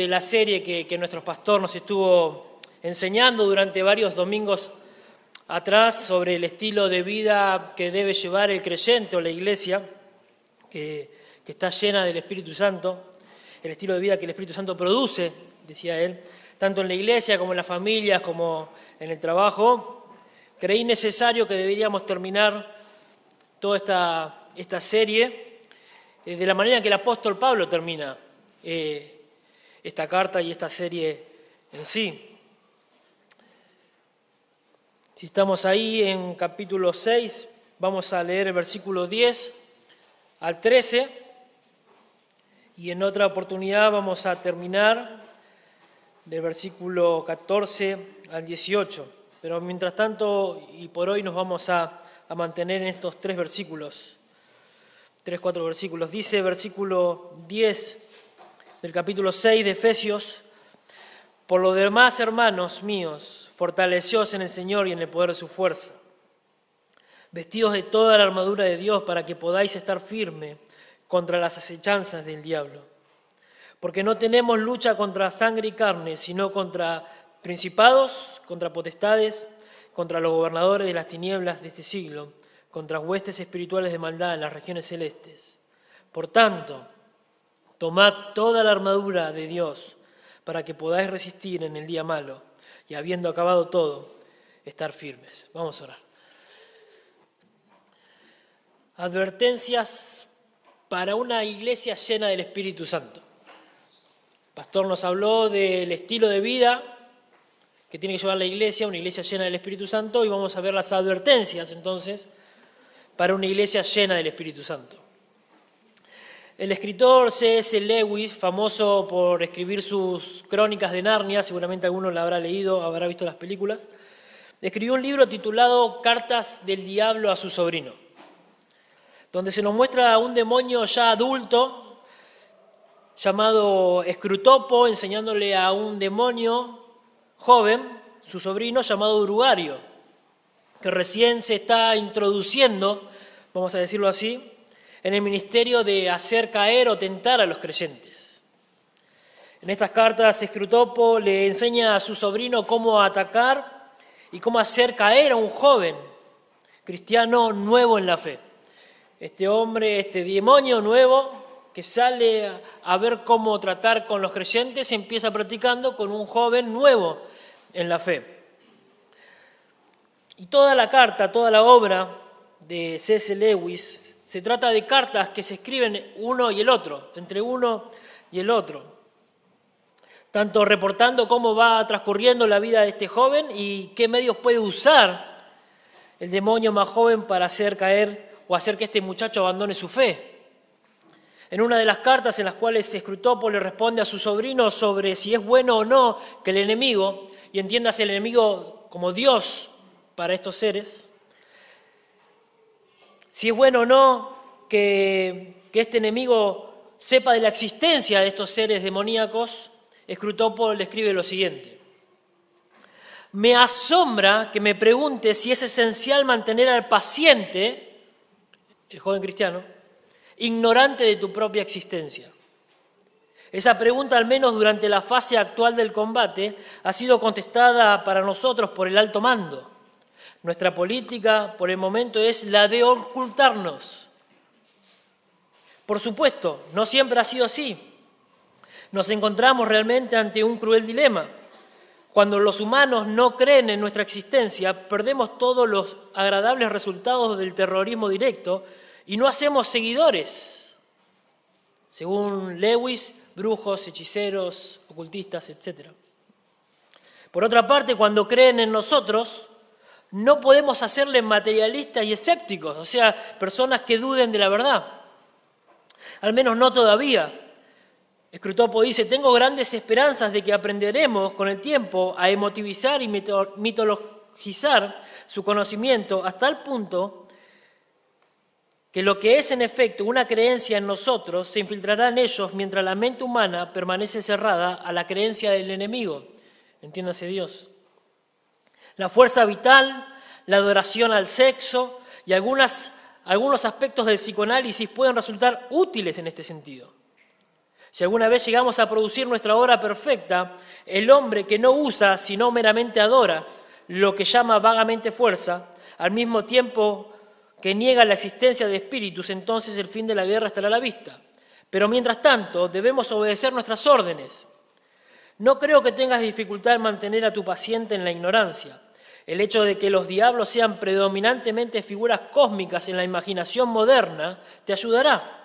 de la serie que, que nuestro pastor nos estuvo enseñando durante varios domingos atrás sobre el estilo de vida que debe llevar el creyente o la iglesia, que, que está llena del Espíritu Santo, el estilo de vida que el Espíritu Santo produce, decía él, tanto en la iglesia como en las familias, como en el trabajo, creí necesario que deberíamos terminar toda esta, esta serie eh, de la manera que el apóstol Pablo termina eh, esta carta y esta serie en sí. Si estamos ahí en capítulo 6, vamos a leer el versículo 10 al 13 y en otra oportunidad vamos a terminar del versículo 14 al 18. Pero mientras tanto y por hoy nos vamos a, a mantener en estos tres versículos, tres, cuatro versículos. Dice versículo 10 del capítulo 6 de Efesios, por lo demás, hermanos míos, fortaleceos en el Señor y en el poder de su fuerza. Vestidos de toda la armadura de Dios para que podáis estar firme contra las acechanzas del diablo. Porque no tenemos lucha contra sangre y carne, sino contra principados, contra potestades, contra los gobernadores de las tinieblas de este siglo, contra huestes espirituales de maldad en las regiones celestes. Por tanto, tomad toda la armadura de Dios para que podáis resistir en el día malo y habiendo acabado todo, estar firmes. Vamos a orar. Advertencias para una iglesia llena del Espíritu Santo. El pastor nos habló del estilo de vida que tiene que llevar la iglesia, una iglesia llena del Espíritu Santo, y vamos a ver las advertencias entonces para una iglesia llena del Espíritu Santo. El escritor C.S. Lewis, famoso por escribir sus crónicas de Narnia, seguramente alguno la habrá leído, habrá visto las películas, escribió un libro titulado Cartas del Diablo a su sobrino, donde se nos muestra a un demonio ya adulto llamado Escrutopo, enseñándole a un demonio joven, su sobrino, llamado Urugario, que recién se está introduciendo, vamos a decirlo así, en el ministerio de hacer caer o tentar a los creyentes. En estas cartas, Escrutopo le enseña a su sobrino cómo atacar y cómo hacer caer a un joven cristiano nuevo en la fe. Este hombre, este demonio nuevo que sale a ver cómo tratar con los creyentes, empieza practicando con un joven nuevo en la fe. Y toda la carta, toda la obra de C.S. Lewis se trata de cartas que se escriben uno y el otro, entre uno y el otro. Tanto reportando cómo va transcurriendo la vida de este joven y qué medios puede usar el demonio más joven para hacer caer o hacer que este muchacho abandone su fe. En una de las cartas en las cuales Escrutopo le responde a su sobrino sobre si es bueno o no que el enemigo, y entiéndase el enemigo como Dios para estos seres, si es bueno o no que, este enemigo sepa de la existencia de estos seres demoníacos, Escrutopo le escribe lo siguiente. Me asombra que me pregunte si es esencial mantener al paciente, el joven cristiano, ignorante de tu propia existencia. Esa pregunta, al menos durante la fase actual del combate, ha sido contestada para nosotros por el alto mando. Nuestra política por el momento es la de ocultarnos. Por supuesto, no siempre ha sido así. Nos encontramos realmente ante un cruel dilema. Cuando los humanos no creen en nuestra existencia, perdemos todos los agradables resultados del terrorismo directo y no hacemos seguidores. Según Lewis, brujos, hechiceros, ocultistas, etc. Por otra parte, cuando creen en nosotros, no podemos hacerle materialistas y escépticos, o sea, personas que duden de la verdad. Al menos no todavía. Escrutopo dice, tengo grandes esperanzas de que aprenderemos con el tiempo a emotivizar y mitologizar su conocimiento hasta el punto que lo que es en efecto una creencia en nosotros se infiltrará en ellos mientras la mente humana permanece cerrada a la creencia del enemigo. Entiéndase Dios. La fuerza vital, la adoración al sexo y algunos aspectos del psicoanálisis pueden resultar útiles en este sentido. Si alguna vez llegamos a producir nuestra obra perfecta, el hombre que no usa, sino meramente adora, lo que llama vagamente fuerza, al mismo tiempo que niega la existencia de espíritus, entonces el fin de la guerra estará a la vista. Pero mientras tanto, debemos obedecer nuestras órdenes. No creo que tengas dificultad en mantener a tu paciente en la ignorancia. El hecho de que los diablos sean predominantemente figuras cósmicas en la imaginación moderna te ayudará.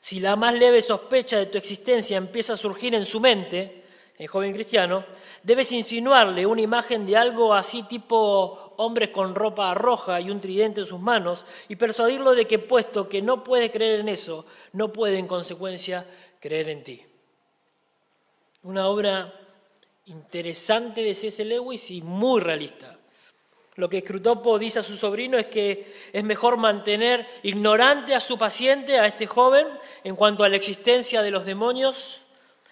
Si la más leve sospecha de tu existencia empieza a surgir en su mente, el joven cristiano, debes insinuarle una imagen de algo así tipo hombres con ropa roja y un tridente en sus manos y persuadirlo de que puesto que no puede creer en eso, no puede en consecuencia creer en ti. Una obra interesante de C.S. Lewis y muy realista. Lo que Scrutopo dice a su sobrino es que es mejor mantener ignorante a su paciente, a este joven, en cuanto a la existencia de los demonios,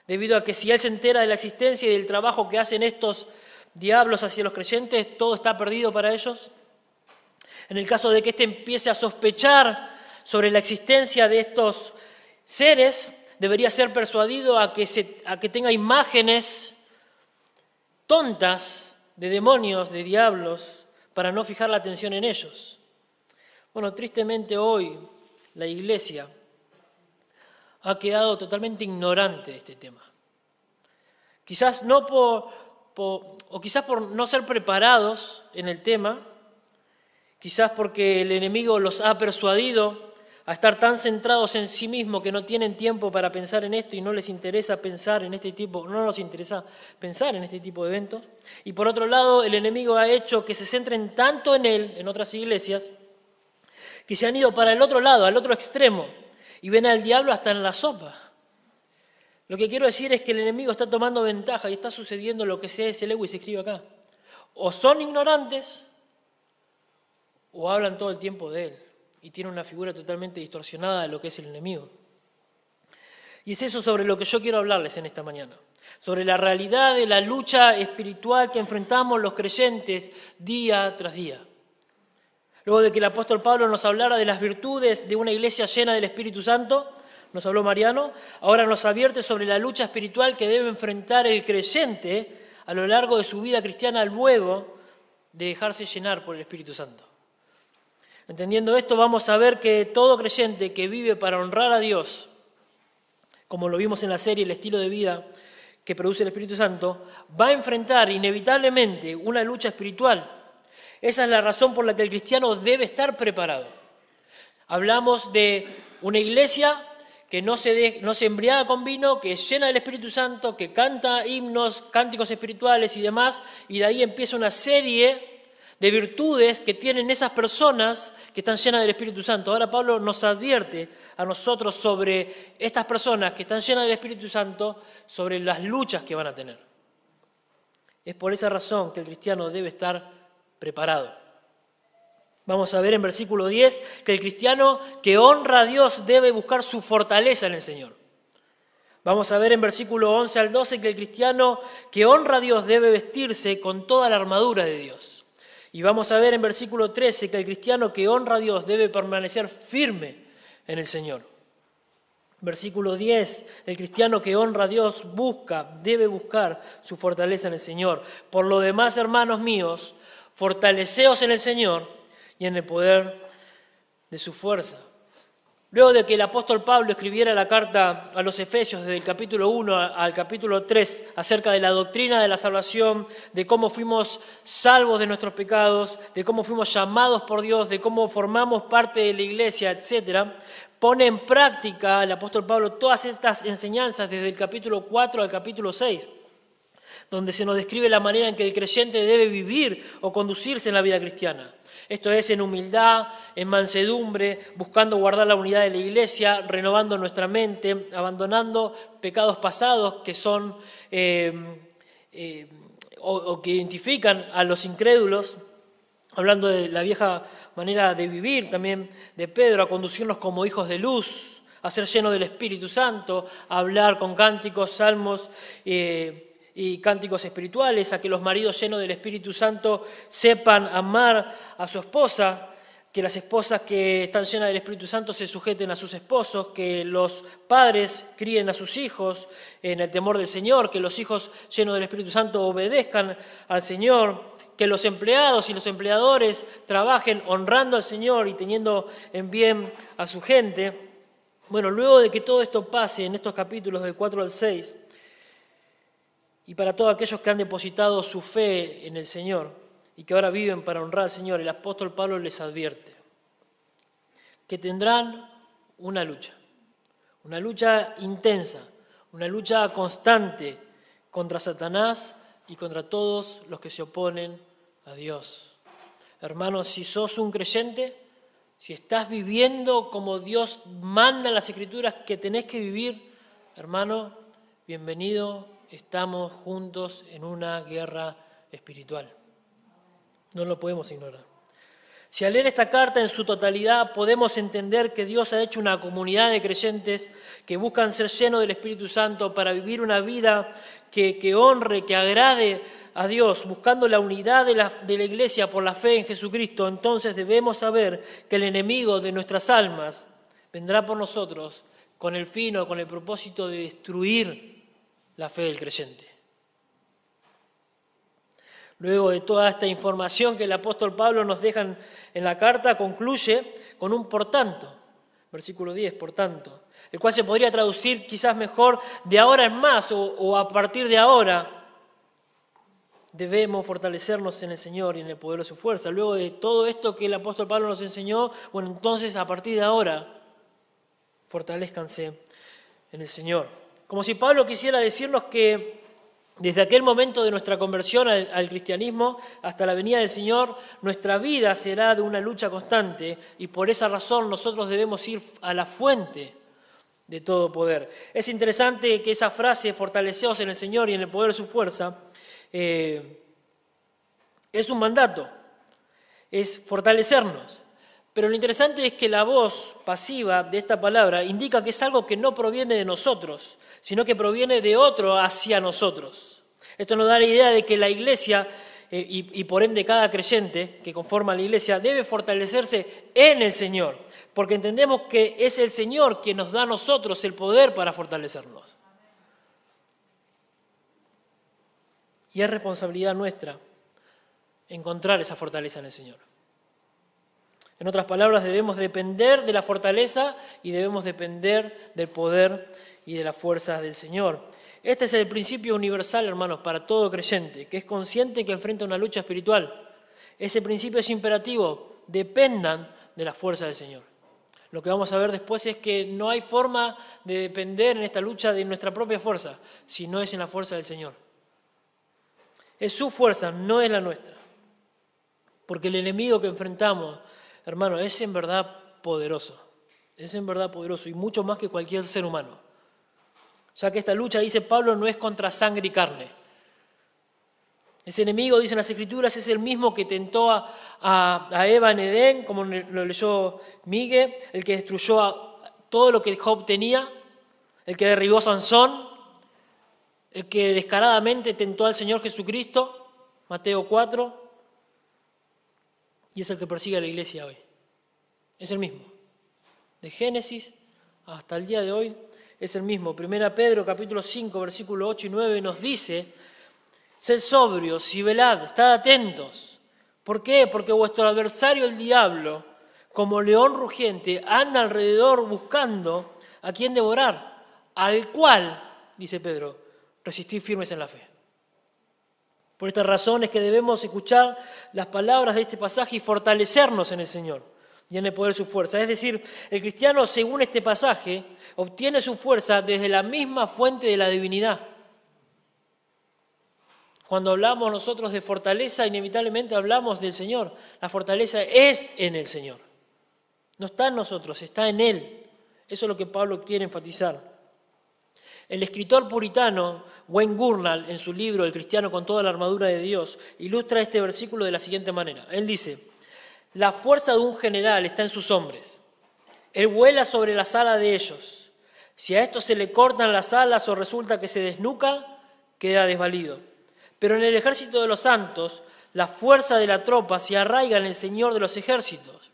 debido a que si él se entera de la existencia y del trabajo que hacen estos diablos hacia los creyentes, todo está perdido para ellos. En el caso de que éste empiece a sospechar sobre la existencia de estos seres, debería ser persuadido a que, se, a que tenga imágenes tontas de demonios, de diablos, para no fijar la atención en ellos. Bueno, tristemente hoy la Iglesia ha quedado totalmente ignorante de este tema. Quizás no por, o quizás por no ser preparados en el tema, quizás porque el enemigo los ha persuadido a estar tan centrados en sí mismos que no tienen tiempo para pensar en esto y no les interesa pensar en este tipo, no nos interesa pensar en este tipo de eventos. Y por otro lado, el enemigo ha hecho que se centren tanto en él, en otras iglesias, que se han ido para el otro lado, al otro extremo, y ven al diablo hasta en la sopa. Lo que quiero decir es que el enemigo está tomando ventaja y está sucediendo lo que C.S. Lewis escribe acá. O son ignorantes o hablan todo el tiempo de él y tiene una figura totalmente distorsionada de lo que es el enemigo. Y es eso sobre lo que yo quiero hablarles en esta mañana, sobre la realidad de la lucha espiritual que enfrentamos los creyentes día tras día. Luego de que el apóstol Pablo nos hablara de las virtudes de una iglesia llena del Espíritu Santo, nos habló Mariano, ahora nos advierte sobre la lucha espiritual que debe enfrentar el creyente a lo largo de su vida cristiana luego de dejarse llenar por el Espíritu Santo. Entendiendo esto, vamos a ver que todo creyente que vive para honrar a Dios, como lo vimos en la serie El estilo de vida que produce el Espíritu Santo, va a enfrentar inevitablemente una lucha espiritual. Esa es la razón por la que el cristiano debe estar preparado. Hablamos de una iglesia que no se, no se embriaga con vino, que es llena del Espíritu Santo, que canta himnos, cánticos espirituales y demás, y de ahí empieza una serie de virtudes que tienen esas personas que están llenas del Espíritu Santo. Ahora Pablo nos advierte a nosotros sobre estas personas que están llenas del Espíritu Santo, sobre las luchas que van a tener. Es por esa razón que el cristiano debe estar preparado. Vamos a ver en versículo 10 que el cristiano que honra a Dios debe buscar su fortaleza en el Señor. Vamos a ver en versículo 11 al 12 que el cristiano que honra a Dios debe vestirse con toda la armadura de Dios. Y vamos a ver en versículo 13 que el cristiano que honra a Dios debe permanecer firme en el Señor. Versículo 10, el cristiano que honra a Dios busca, debe buscar su fortaleza en el Señor. Por lo demás, hermanos míos, fortaleceos en el Señor y en el poder de su fuerza. Luego de que el apóstol Pablo escribiera la carta a los Efesios desde el capítulo 1 al capítulo 3 acerca de la doctrina de la salvación, de cómo fuimos salvos de nuestros pecados, de cómo fuimos llamados por Dios, de cómo formamos parte de la iglesia, etc., pone en práctica el apóstol Pablo todas estas enseñanzas desde el capítulo 4 al capítulo 6 donde se nos describe la manera en que el creyente debe vivir o conducirse en la vida cristiana. Esto es en humildad, en mansedumbre, buscando guardar la unidad de la iglesia, renovando nuestra mente, abandonando pecados pasados que son eh, eh, o, que identifican a los incrédulos, hablando de la vieja manera de vivir también de Pedro, a conducirnos como hijos de luz, a ser llenos del Espíritu Santo, a hablar con cánticos, salmos. Eh, y cánticos espirituales, a que los maridos llenos del Espíritu Santo sepan amar a su esposa, que las esposas que están llenas del Espíritu Santo se sujeten a sus esposos, que los padres críen a sus hijos en el temor del Señor, que los hijos llenos del Espíritu Santo obedezcan al Señor, que los empleados y los empleadores trabajen honrando al Señor y teniendo en bien a su gente. Bueno, luego de que todo esto pase en estos capítulos del 4 al 6, y para todos aquellos que han depositado su fe en el Señor, y que ahora viven para honrar al Señor, el apóstol Pablo les advierte que tendrán una lucha, una lucha intensa, una lucha constante contra Satanás y contra todos los que se oponen a Dios. Hermanos, si sos un creyente, si estás viviendo como Dios manda en las escrituras que tenés que vivir, hermano, bienvenido, estamos juntos en una guerra espiritual. No lo podemos ignorar. Si al leer esta carta en su totalidad podemos entender que Dios ha hecho una comunidad de creyentes que buscan ser llenos del Espíritu Santo para vivir una vida que, honre, que agrade a Dios, buscando la unidad de la, de la iglesia por la fe en Jesucristo, entonces debemos saber que el enemigo de nuestras almas vendrá por nosotros con el fin o con el propósito de destruir la fe del creyente. Luego de toda esta información que el apóstol Pablo nos deja en la carta, concluye con un por tanto, versículo 10, por tanto, el cual se podría traducir quizás mejor de ahora en más o, a partir de ahora. Debemos fortalecernos en el Señor y en el poder de su fuerza. Luego de todo esto que el apóstol Pablo nos enseñó, bueno, entonces a partir de ahora, fortalezcanse en el Señor. Como si Pablo quisiera decirnos que desde aquel momento de nuestra conversión al, cristianismo hasta la venida del Señor, nuestra vida será de una lucha constante y por esa razón nosotros debemos ir a la fuente de todo poder. Es interesante que esa frase, fortaleceos en el Señor y en el poder de su fuerza, eh, es un mandato, es fortalecernos. Pero lo interesante es que la voz pasiva de esta palabra indica que es algo que no proviene de nosotros, sino que proviene de otro hacia nosotros. Esto nos da la idea de que la iglesia eh, y, por ende cada creyente que conforma la iglesia debe fortalecerse en el Señor, porque entendemos que es el Señor quien nos da a nosotros el poder para fortalecernos. Y es responsabilidad nuestra encontrar esa fortaleza en el Señor. En otras palabras, debemos depender de la fortaleza y debemos depender del poder y de las fuerzas del Señor. Este es el principio universal, hermanos, para todo creyente, que es consciente que enfrenta una lucha espiritual. Ese principio es imperativo, dependan de la fuerza del Señor. Lo que vamos a ver después es que no hay forma de depender en esta lucha de nuestra propia fuerza, si no es en la fuerza del Señor. Es su fuerza, no es la nuestra. Porque el enemigo que enfrentamos, hermano, es en verdad poderoso. Es en verdad poderoso y mucho más que cualquier ser humano ya que esta lucha, dice Pablo, no es contra sangre y carne. Ese enemigo, dicen las Escrituras, es el mismo que tentó a, Eva en Edén, como lo leyó Miguel, el que destruyó todo lo que Job tenía, el que derribó a Sansón, el que descaradamente tentó al Señor Jesucristo, Mateo 4, y es el que persigue a la iglesia hoy. Es el mismo. De Génesis hasta el día de hoy es el mismo. Primera Pedro capítulo 5 versículo 8 y 9 nos dice, sed sobrios y velad, estad atentos. ¿Por qué? Porque vuestro adversario el diablo, como león rugiente, anda alrededor buscando a quien devorar, al cual, dice Pedro, resistid firmes en la fe. Por esta razón es que debemos escuchar las palabras de este pasaje y fortalecernos en el Señor el poder de su fuerza. Es decir, el cristiano, según este pasaje, obtiene su fuerza desde la misma fuente de la divinidad. Cuando hablamos nosotros de fortaleza, inevitablemente hablamos del Señor. La fortaleza es en el Señor. No está en nosotros, está en Él. Eso es lo que Pablo quiere enfatizar. El escritor puritano Wayne Gurnall, en su libro El cristiano con toda la armadura de Dios, ilustra este versículo de la siguiente manera. Él dice, la fuerza de un general está en sus hombres. Él vuela sobre las alas de ellos. Si a estos se le cortan las alas o resulta que se desnuca, queda desvalido. Pero en el ejército de los santos, la fuerza de la tropa se arraiga en el Señor de los ejércitos.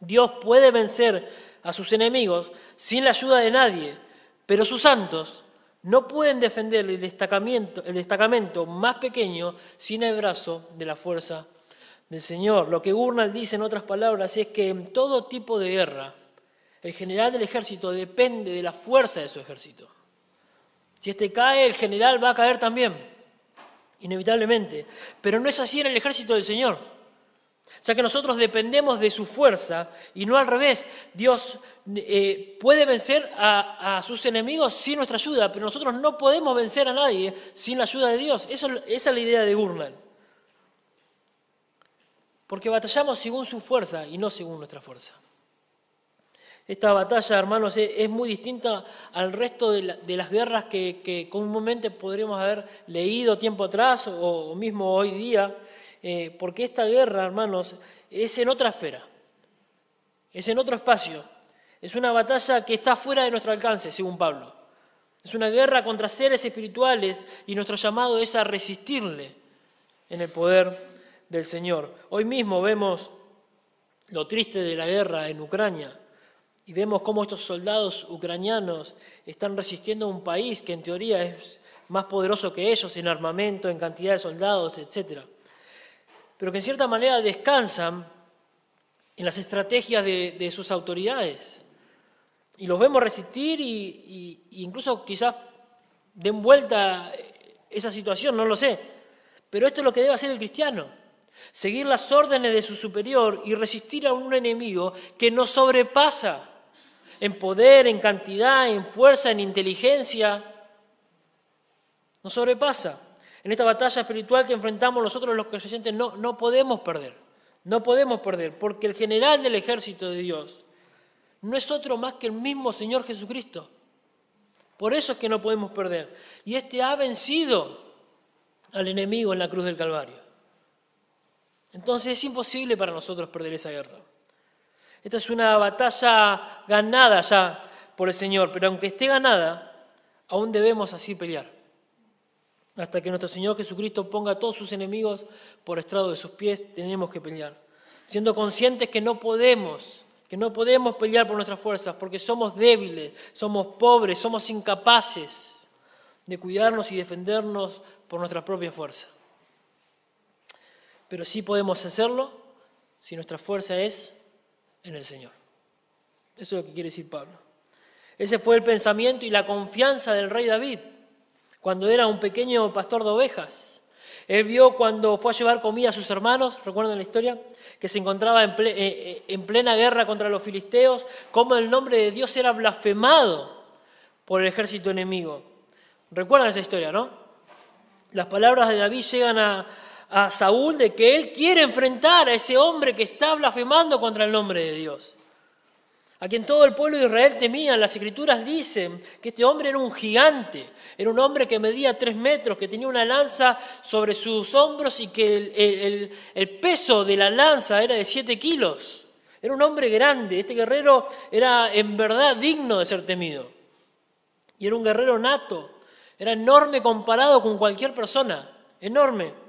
Dios puede vencer a sus enemigos sin la ayuda de nadie, pero sus santos no pueden defender el destacamento, el destacamento más pequeño sin el brazo de la fuerza Señor. Lo que Gurnal dice en otras palabras es que en todo tipo de guerra, el general del ejército depende de la fuerza de su ejército. Si este cae, el general va a caer también, inevitablemente. Pero no es así en el ejército del Señor. Ya que nosotros dependemos de su fuerza y no al revés. Dios eh, puede vencer a, sus enemigos sin nuestra ayuda, pero nosotros no podemos vencer a nadie sin la ayuda de Dios. esa es la idea de Gurnal. Porque batallamos según su fuerza y no según nuestra fuerza. Esta batalla, hermanos, es, muy distinta al resto de, las guerras que, comúnmente podríamos haber leído tiempo atrás o, mismo hoy día, eh, porque esta guerra, hermanos, es en otra esfera, es en otro espacio, es una batalla que está fuera de nuestro alcance, según Pablo. Es una guerra contra seres espirituales y nuestro llamado es a resistirle en el poder del Señor. Hoy mismo vemos lo triste de la guerra en Ucrania y vemos cómo estos soldados ucranianos están resistiendo a un país que en teoría es más poderoso que ellos en armamento, en cantidad de soldados, etc. Pero que en cierta manera descansan en las estrategias de, sus autoridades. Y los vemos resistir y, incluso quizás den vuelta esa situación, no lo sé. Pero esto es lo que debe hacer el cristiano. Seguir las órdenes de su superior y resistir a un enemigo que nos sobrepasa en poder, en cantidad, en fuerza, en inteligencia. Nos sobrepasa. En esta batalla espiritual que enfrentamos nosotros los creyentes no, no podemos perder. No podemos perder, porque el general del ejército de Dios no es otro más que el mismo Señor Jesucristo. Por eso es que no podemos perder. Y este ha vencido al enemigo en la cruz del Calvario. Entonces es imposible para nosotros perder esa guerra. Esta es una batalla ganada ya por el Señor, pero aunque esté ganada, aún debemos así pelear. Hasta que nuestro Señor Jesucristo ponga a todos sus enemigos por estrado de sus pies, tenemos que pelear. Siendo conscientes que no podemos, que no podemos pelear por nuestras fuerzas, porque somos débiles, somos pobres, somos incapaces de cuidarnos y defendernos por nuestra propia fuerza. Pero sí podemos hacerlo si nuestra fuerza es en el Señor. Eso es lo que quiere decir Pablo. Ese fue el pensamiento y la confianza del rey David cuando era un pequeño pastor de ovejas. Él vio cuando fue a llevar comida a sus hermanos, recuerdan la historia, que se encontraba en, eh, eh, plena guerra contra los filisteos, cómo el nombre de Dios era blasfemado por el ejército enemigo. Recuerdan esa historia, ¿no? Las palabras de David llegan a, a Saúl de que él quiere enfrentar a ese hombre que está blasfemando contra el nombre de Dios. A quien todo el pueblo de Israel temía, las escrituras dicen que este hombre era un gigante, era un hombre que medía tres metros, que tenía una lanza sobre sus hombros y que el, peso de la lanza era de siete kilos. Era un hombre grande, este guerrero era en verdad digno de ser temido. Y era un guerrero nato, era enorme comparado con cualquier persona, enorme.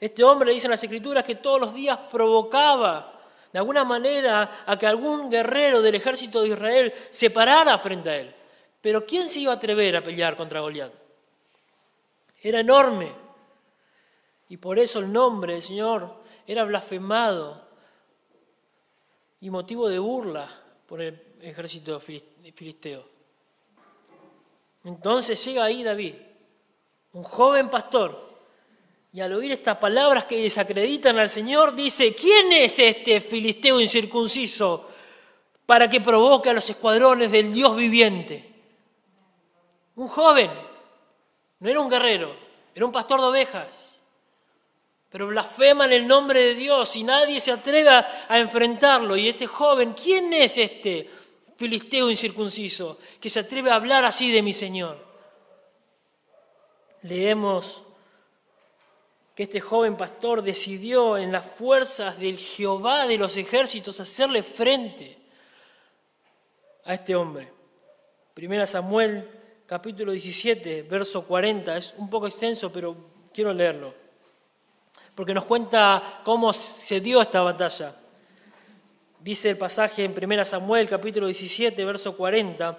Este hombre, dicen las escrituras, que todos los días provocaba de alguna manera a que algún guerrero del ejército de Israel se parara frente a él. Pero ¿quién se iba a atrever a pelear contra Goliat? Era enorme. Y por eso el nombre del Señor era blasfemado y motivo de burla por el ejército filisteo. Entonces llega ahí David, un joven pastor, y al oír estas palabras que desacreditan al Señor, dice, ¿quién es este filisteo incircunciso para que provoque a los escuadrones del Dios viviente? Un joven, no era un guerrero, era un pastor de ovejas, pero blasfema en el nombre de Dios y nadie se atreve a enfrentarlo. Y este joven, ¿quién es este filisteo incircunciso que se atreve a hablar así de mi Señor? Leemos que este joven pastor decidió en las fuerzas del Jehová de los ejércitos hacerle frente a este hombre. Primera Samuel capítulo 17, verso 40, es un poco extenso, pero quiero leerlo, porque nos cuenta cómo se dio esta batalla. Dice el pasaje en 1 Samuel capítulo 17, verso 40,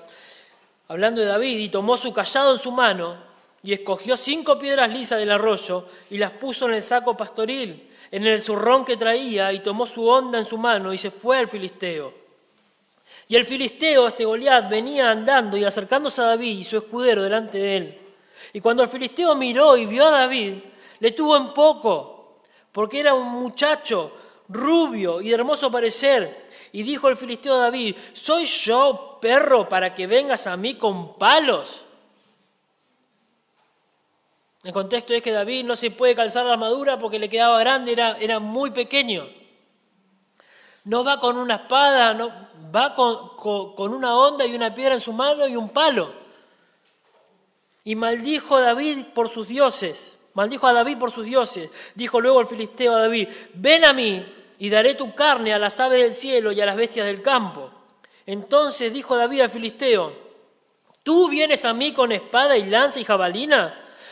hablando de David, y tomó su callado en su mano y escogió cinco piedras lisas del arroyo y las puso en el saco pastoril, en el zurrón que traía, y tomó su onda en su mano y se fue al filisteo. Y el filisteo, este Goliat, venía andando y acercándose a David y su escudero delante de él. Y cuando el filisteo miró y vio a David, le tuvo en poco, porque era un muchacho rubio y de hermoso parecer. Y dijo el filisteo a David, ¿soy yo perro para que vengas a mí con palos? El contexto es que David no se puede calzar la armadura porque le quedaba grande, era, era muy pequeño. No va con una espada, no, va con, con una onda y una piedra en su mano y un palo. Y maldijo a David por sus dioses, maldijo a David por sus dioses. Dijo luego el filisteo a David, ven a mí y daré tu carne a las aves del cielo y a las bestias del campo. Entonces dijo David al filisteo, ¿tú vienes a mí con espada y lanza y jabalina?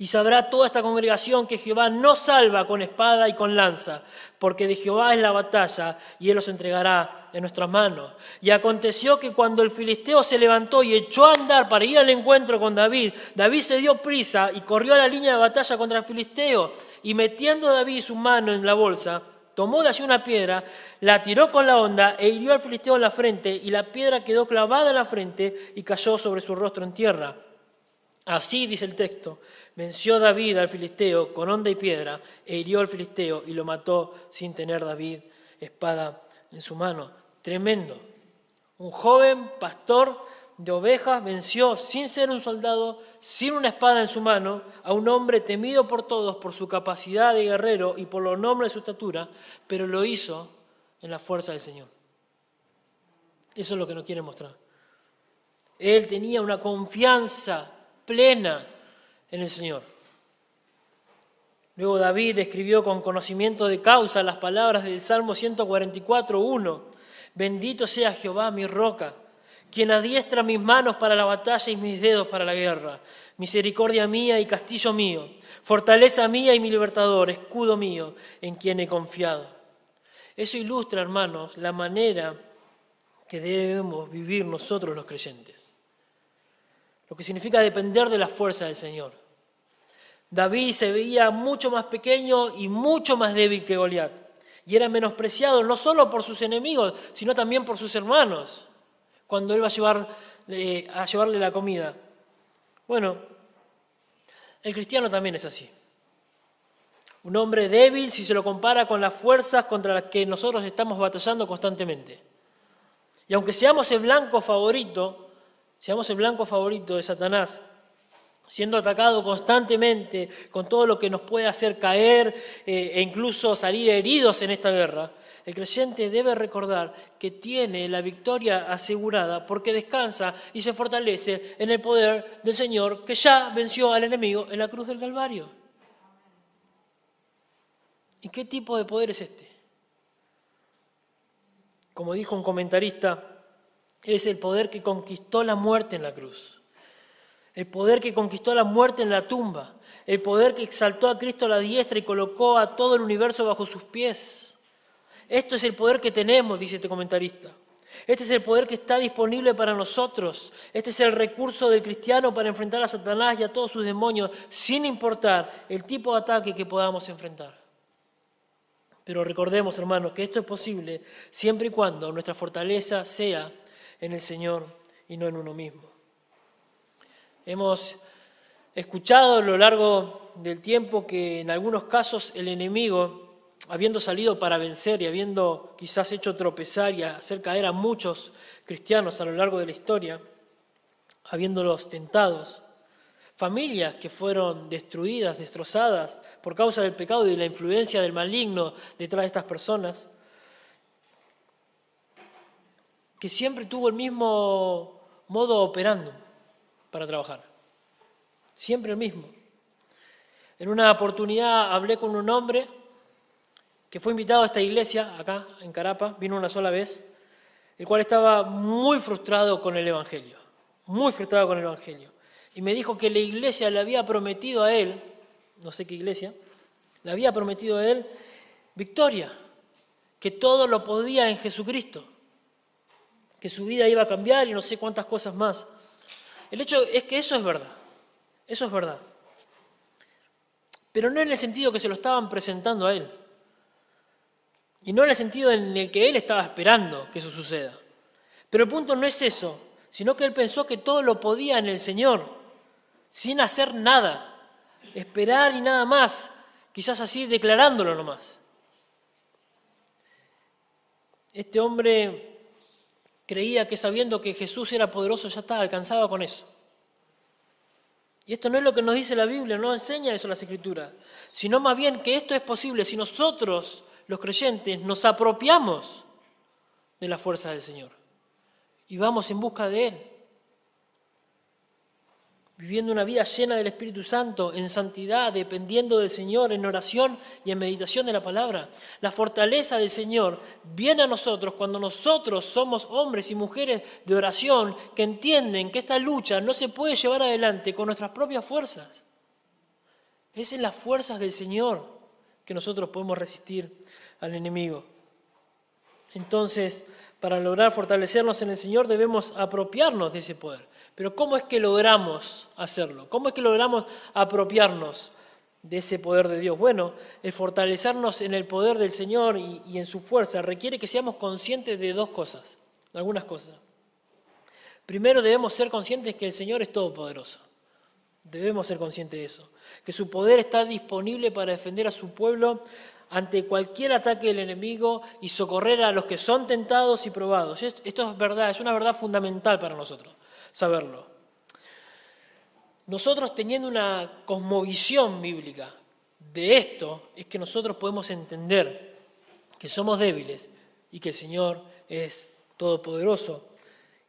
Y sabrá toda esta congregación que Jehová no salva con espada y con lanza, porque de Jehová es la batalla y Él los entregará en nuestras manos. Y aconteció que cuando el filisteo se levantó y echó a andar para ir al encuentro con David, David se dio prisa y corrió a la línea de batalla contra el filisteo, y metiendo David su mano en la bolsa, tomó de allí una piedra, la tiró con la onda e hirió al filisteo en la frente, y la piedra quedó clavada en la frente y cayó sobre su rostro en tierra. Así dice el texto, venció David al filisteo con onda y piedra, e hirió al filisteo y lo mató sin tener David espada en su mano. Tremendo. Un joven pastor de ovejas venció sin ser un soldado, sin una espada en su mano, a un hombre temido por todos por su capacidad de guerrero y por los nombres de su estatura, pero lo hizo en la fuerza del Señor. Eso es lo que nos quiere mostrar. Él tenía una confianza plena en el Señor. Luego David escribió con conocimiento de causa las palabras del Salmo 144.1. Bendito sea Jehová mi roca quien adiestra mis manos para la batalla y mis dedos para la guerra, misericordia mía y castillo mío, fortaleza mía y mi libertador, escudo mío, en quien he confiado. Eso ilustra, hermanos, la manera que debemos vivir nosotros los creyentes, lo que significa depender de la fuerza del Señor. David se veía mucho más pequeño y mucho más débil que Goliat, y era menospreciado no solo por sus enemigos, sino también por sus hermanos cuando él a, llevar, a llevarle la comida. Bueno, el cristiano también es así. Un hombre débil si se lo compara con las fuerzas contra las que nosotros estamos batallando constantemente. Y aunque seamos el blanco favorito, seamos el blanco favorito de Satanás, siendo atacado constantemente con todo lo que nos puede hacer caer eh, e incluso salir heridos en esta guerra, el creyente debe recordar que tiene la victoria asegurada porque descansa y se fortalece en el poder del Señor que ya venció al enemigo en la cruz del Calvario. ¿Y qué tipo de poder es este? Como dijo un comentarista, es el poder que conquistó la muerte en la cruz, el poder que conquistó la muerte en la tumba, el poder que exaltó a Cristo a la diestra y colocó a todo el universo bajo sus pies esto es el poder que tenemos, dice este comentarista. Este es el poder que está disponible para nosotros. Este es el recurso del cristiano para enfrentar a Satanás y a todos sus demonios, sin importar el tipo de ataque que podamos enfrentar. Pero recordemos, hermanos, que esto es posible siempre y cuando nuestra fortaleza sea en el Señor y no en uno mismo. Hemos escuchado a lo largo del tiempo que en algunos casos el enemigo habiendo salido para vencer y habiendo quizás hecho tropezar y hacer caer a muchos cristianos a lo largo de la historia, habiéndolos tentados, familias que fueron destruidas, destrozadas por causa del pecado y de la influencia del maligno detrás de estas personas, que siempre tuvo el mismo modo operando para trabajar, siempre el mismo. En una oportunidad hablé con un hombre que fue invitado a esta iglesia, acá en Carapa, vino una sola vez, el cual estaba muy frustrado con el Evangelio, muy frustrado con el Evangelio. Y me dijo que la iglesia le había prometido a él, no sé qué iglesia, le había prometido a él victoria, que todo lo podía en Jesucristo, que su vida iba a cambiar y no sé cuántas cosas más. El hecho es que eso es verdad, eso es verdad. Pero no en el sentido que se lo estaban presentando a él. Y no en el sentido en el que él estaba esperando que eso suceda. Pero el punto no es eso, sino que él pensó que todo lo podía en el Señor, sin hacer nada, esperar y nada más, quizás así declarándolo nomás. Este hombre creía que sabiendo que Jesús era poderoso ya estaba, alcanzaba con eso. Y esto no es lo que nos dice la Biblia, no enseña eso las Escrituras, sino más bien que esto es posible si nosotros, los creyentes, nos apropiamos de la fuerza del Señor y vamos en busca de Él viviendo una vida llena del Espíritu Santo, en santidad, dependiendo del Señor, en oración y en meditación de la palabra. La fortaleza del Señor viene a nosotros cuando nosotros somos hombres y mujeres de oración que entienden que esta lucha no se puede llevar adelante con nuestras propias fuerzas. Es en las fuerzas del Señor que nosotros podemos resistir al enemigo. Entonces, para lograr fortalecernos en el Señor debemos apropiarnos de ese poder. Pero ¿cómo es que logramos hacerlo? ¿Cómo es que logramos apropiarnos de ese poder de Dios? Bueno, el fortalecernos en el poder del Señor y, en su fuerza requiere que seamos conscientes de dos cosas, de algunas cosas. Primero debemos ser conscientes que el Señor es todopoderoso. Debemos ser conscientes de eso. Que su poder está disponible para defender a su pueblo ante cualquier ataque del enemigo y socorrer a los que son tentados y probados. Esto es verdad, es una verdad fundamental para nosotros saberlo. Nosotros teniendo una cosmovisión bíblica de esto, es que nosotros podemos entender que somos débiles y que el Señor es todopoderoso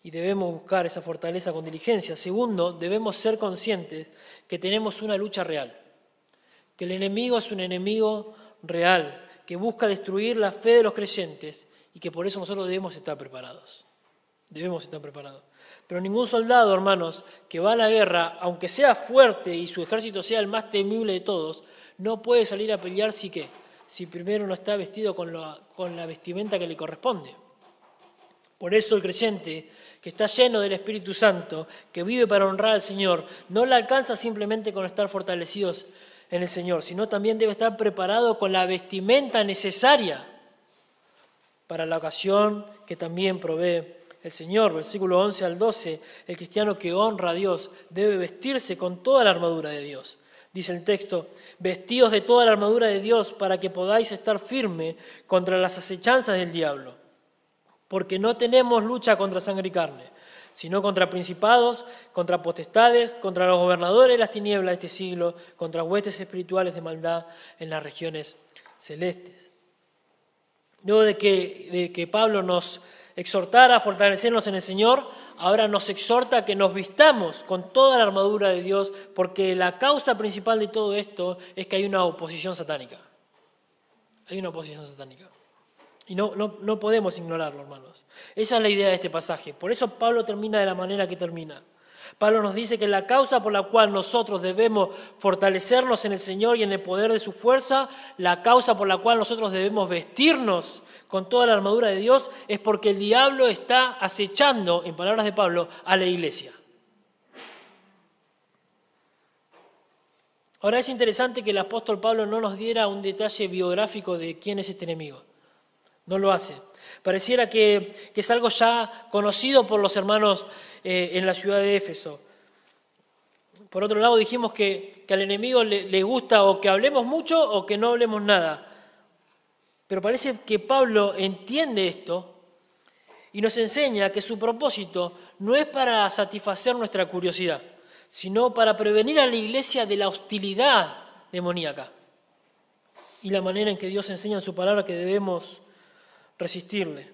y debemos buscar esa fortaleza con diligencia. Segundo, debemos ser conscientes que tenemos una lucha real, que el enemigo es un enemigo real, que busca destruir la fe de los creyentes y que por eso nosotros debemos estar preparados. Debemos estar preparados. Pero ningún soldado, hermanos, que va a la guerra, aunque sea fuerte y su ejército sea el más temible de todos, no puede salir a pelear si qué, si primero no está vestido con la, la vestimenta que le corresponde. Por eso el creyente que está lleno del Espíritu Santo, que vive para honrar al Señor, no le alcanza simplemente con estar fortalecidos en el Señor, sino también debe estar preparado con la vestimenta necesaria para la ocasión que también provee el Señor, versículo 11 al 12, el cristiano que honra a Dios debe vestirse con toda la armadura de Dios. Dice el texto, vestidos de toda la armadura de Dios para que podáis estar firme contra las acechanzas del diablo. Porque no tenemos lucha contra sangre y carne, sino contra principados, contra potestades, contra los gobernadores de las tinieblas de este siglo, contra huestes espirituales de maldad en las regiones celestes. Luego de que, de que Pablo nos exhortar a fortalecernos en el Señor, ahora nos exhorta a que nos vistamos con toda la armadura de Dios, porque la causa principal de todo esto es que hay una oposición satánica. Hay una oposición satánica. Y no, no, no podemos ignorarlo, hermanos. Esa es la idea de este pasaje. Por eso Pablo termina de la manera que termina. Pablo nos dice que la causa por la cual nosotros debemos fortalecernos en el Señor y en el poder de su fuerza, la causa por la cual nosotros debemos vestirnos con toda la armadura de Dios, es porque el diablo está acechando, en palabras de Pablo, a la iglesia. Ahora es interesante que el apóstol Pablo no nos diera un detalle biográfico de quién es este enemigo. No lo hace. Pareciera que, es algo ya conocido por los hermanos eh, en la ciudad de Éfeso. Por otro lado, dijimos que, al enemigo le, gusta o que hablemos mucho o que no hablemos nada. Pero parece que Pablo entiende esto y nos enseña que su propósito no es para satisfacer nuestra curiosidad, sino para prevenir a la iglesia de la hostilidad demoníaca. Y la manera en que Dios enseña en su palabra que debemos resistirle.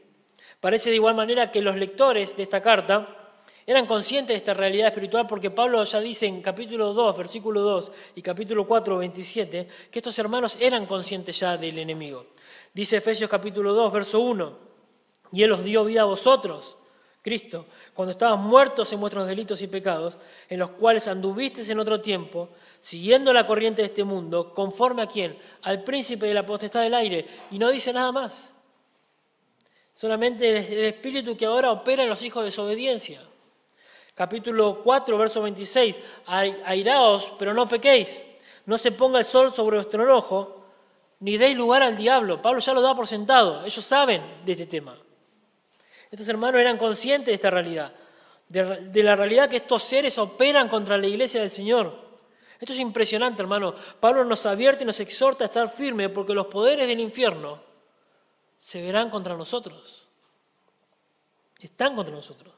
Parece de igual manera que los lectores de esta carta Eran conscientes de esta realidad espiritual porque Pablo ya dice en capítulo 2, versículo 2 y capítulo 4, 27, que estos hermanos eran conscientes ya del enemigo. Dice Efesios capítulo 2, verso 1, y Él os dio vida a vosotros, Cristo, cuando estabas muertos en vuestros delitos y pecados, en los cuales anduvisteis en otro tiempo, siguiendo la corriente de este mundo, conforme a quién? Al príncipe de la potestad del aire, y no dice nada más. Solamente el espíritu que ahora opera en los hijos de desobediencia capítulo 4, verso 26, airaos, pero no pequéis, no se ponga el sol sobre vuestro enojo, ni deis lugar al diablo. Pablo ya lo da por sentado, ellos saben de este tema. Estos hermanos eran conscientes de esta realidad, de, la realidad que estos seres operan contra la iglesia del Señor. Esto es impresionante, hermano. Pablo nos advierte y nos exhorta a estar firmes porque los poderes del infierno se verán contra nosotros. Están contra nosotros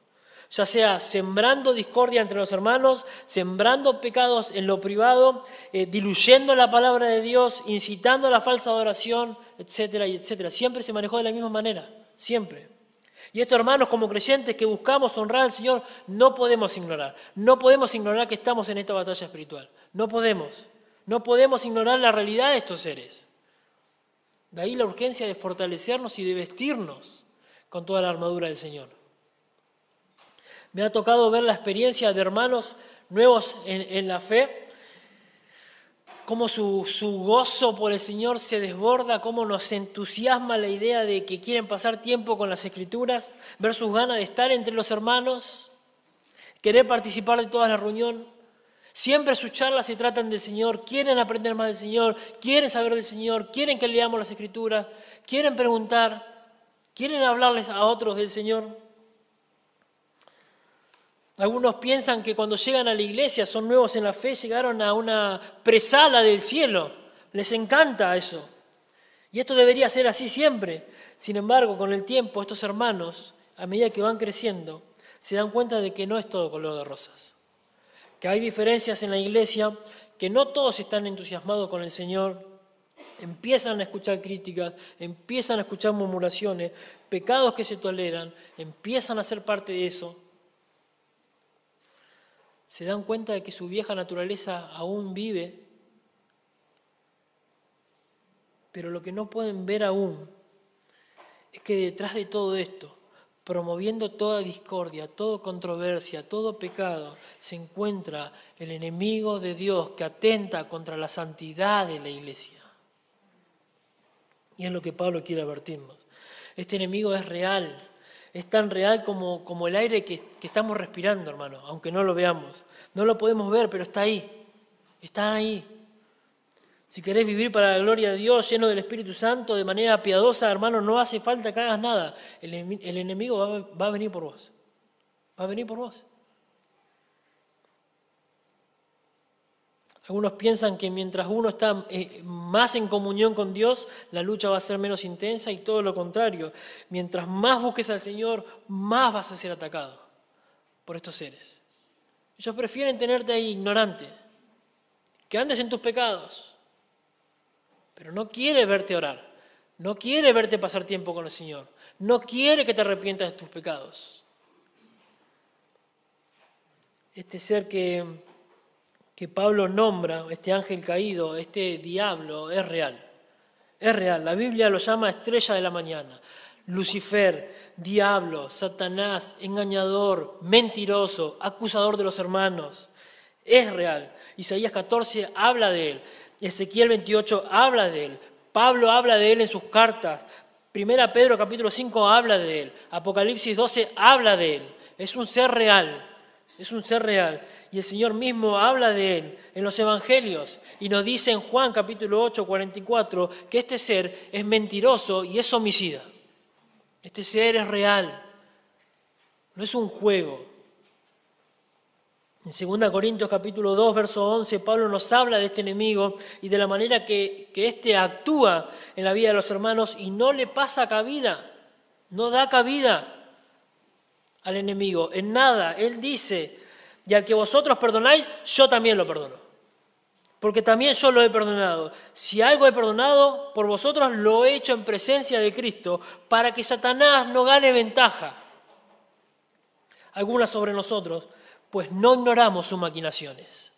ya sea sembrando discordia entre los hermanos, sembrando pecados en lo privado, eh, diluyendo la palabra de Dios, incitando a la falsa adoración, etcétera, y etcétera. Siempre se manejó de la misma manera, siempre. Y estos hermanos, como creyentes que buscamos honrar al Señor, no podemos ignorar. No podemos ignorar que estamos en esta batalla espiritual. No podemos. No podemos ignorar la realidad de estos seres. De ahí la urgencia de fortalecernos y de vestirnos con toda la armadura del Señor. Me ha tocado ver la experiencia de hermanos nuevos en, la fe, cómo su, su, gozo por el Señor se desborda, cómo nos entusiasma la idea de que quieren pasar tiempo con las escrituras, ver sus ganas de estar entre los hermanos, querer participar de toda la reunión. Siempre sus charlas se tratan del Señor, quieren aprender más del Señor, quieren saber del Señor, quieren que leamos las escrituras, quieren preguntar, quieren hablarles a otros del Señor. Algunos piensan que cuando llegan a la iglesia, son nuevos en la fe, llegaron a una presala del cielo. Les encanta eso. Y esto debería ser así siempre. Sin embargo, con el tiempo, estos hermanos, a medida que van creciendo, se dan cuenta de que no es todo color de rosas. Que hay diferencias en la iglesia, que no todos están entusiasmados con el Señor, empiezan a escuchar críticas, empiezan a escuchar murmuraciones, pecados que se toleran, empiezan a ser parte de eso se dan cuenta de que su vieja naturaleza aún vive, pero lo que no pueden ver aún es que detrás de todo esto, promoviendo toda discordia, toda controversia, todo pecado, se encuentra el enemigo de Dios que atenta contra la santidad de la iglesia. Y es lo que Pablo quiere advertirnos. Este enemigo es real, es tan real como, como el aire que, que, estamos respirando, hermano, aunque no lo veamos. No lo podemos ver, pero está ahí. Está ahí. Si querés vivir para la gloria de Dios, lleno del Espíritu Santo, de manera piadosa, hermano, no hace falta que hagas nada. El, enemigo va, va a venir por vos. Va a venir por vos. Algunos piensan que mientras uno está eh, más en comunión con Dios, la lucha va a ser menos intensa y todo lo contrario. Mientras más busques al Señor, más vas a ser atacado por estos seres. Ellos prefieren tenerte ahí ignorante, que andes en tus pecados, pero no quiere verte orar, no quiere verte pasar tiempo con el Señor, no quiere que te arrepientas de tus pecados. Este ser que que Pablo nombra, este ángel caído, este diablo, es real. Es real. La Biblia lo llama estrella de la mañana. Lucifer, diablo, Satanás, engañador, mentiroso, acusador de los hermanos. Es real. Isaías 14 habla de él. Ezequiel 28 habla de él. Pablo habla de él en sus cartas. Primera Pedro capítulo 5 habla de él. Apocalipsis 12 habla de él. Es un ser real es un ser real. Y el Señor mismo habla de él en los Evangelios y nos dice en Juan capítulo 8, 44 que este ser es mentiroso y es homicida. Este ser es real, no es un juego. En 2 Corintios capítulo 2, verso 11, Pablo nos habla de este enemigo y de la manera que, que éste actúa en la vida de los hermanos y no le pasa cabida, no da cabida al enemigo, en nada. Él dice, y al que vosotros perdonáis, yo también lo perdono. Porque también yo lo he perdonado. Si algo he perdonado por vosotros, lo he hecho en presencia de Cristo, para que Satanás no gane ventaja. algunas sobre nosotros, pues no ignoramos sus maquinaciones.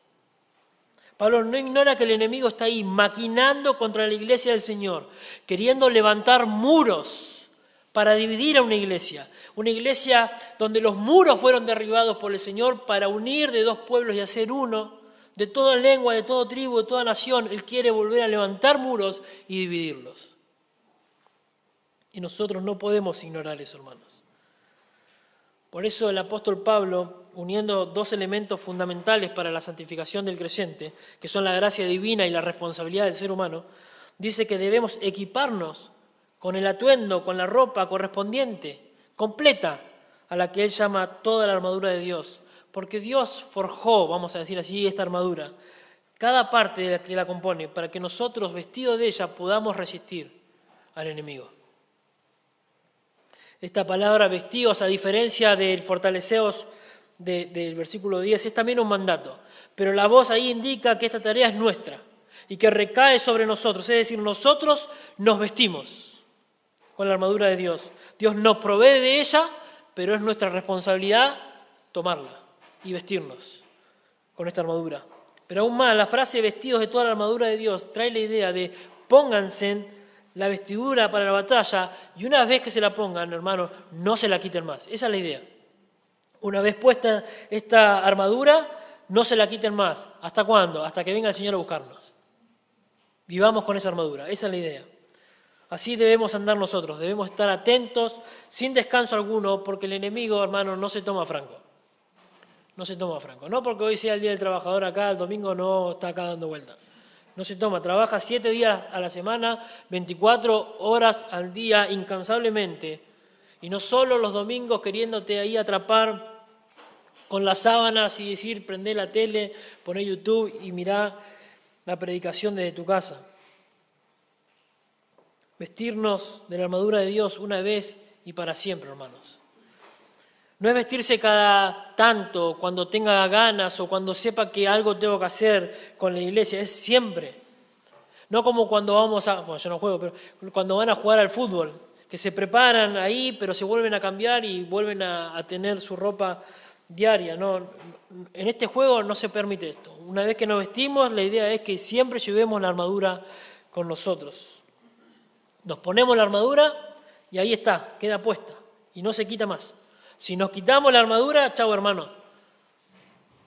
Pablo no ignora que el enemigo está ahí maquinando contra la iglesia del Señor, queriendo levantar muros para dividir a una iglesia. Una iglesia donde los muros fueron derribados por el Señor para unir de dos pueblos y hacer uno, de toda lengua, de toda tribu, de toda nación. Él quiere volver a levantar muros y dividirlos. Y nosotros no podemos ignorar eso, hermanos. Por eso el apóstol Pablo, uniendo dos elementos fundamentales para la santificación del creyente, que son la gracia divina y la responsabilidad del ser humano, dice que debemos equiparnos con el atuendo, con la ropa correspondiente, completa, a la que él llama toda la armadura de Dios. Porque Dios forjó, vamos a decir así, esta armadura, cada parte de la que la compone, para que nosotros, vestidos de ella, podamos resistir al enemigo. Esta palabra vestidos, a diferencia del fortaleceos del versículo 10, es también un mandato. Pero la voz ahí indica que esta tarea es nuestra y que recae sobre nosotros. Es decir, nosotros nos vestimos con la armadura de Dios. Dios nos provee de ella, pero es nuestra responsabilidad tomarla y vestirnos con esta armadura. Pero aún más, la frase vestidos de toda la armadura de Dios trae la idea de pónganse la vestidura para la batalla y una vez que se la pongan, hermano, no se la quiten más. Esa es la idea. Una vez puesta esta armadura, no se la quiten más. ¿Hasta cuándo? Hasta que venga el Señor a buscarnos. Vivamos con esa armadura. Esa es la idea. Así debemos andar nosotros. Debemos estar atentos, sin descanso alguno, porque el enemigo, hermano, no se toma franco. No se toma franco. No porque hoy sea el Día del Trabajador acá, el domingo no está acá dando vuelta. No se toma, trabaja siete días a la semana, 24 horas al día, incansablemente. Y no solo los domingos queriéndote ahí atrapar con las sábanas y decir, prende la tele, poné YouTube y mirá la predicación desde tu casa. Vestirnos de la armadura de Dios una vez y para siempre, hermanos. No es vestirse cada tanto, cuando tenga ganas o cuando sepa que algo tengo que hacer con la iglesia, es siempre. No como cuando vamos a, bueno, yo no juego, pero cuando van a jugar al fútbol, que se preparan ahí, pero se vuelven a cambiar y vuelven a, tener su ropa diaria. No, en este juego no se permite esto. Una vez que nos vestimos, la idea es que siempre llevemos la armadura con nosotros. Nos ponemos la armadura y ahí está, queda puesta y no se quita más. Si nos quitamos la armadura, chao hermano.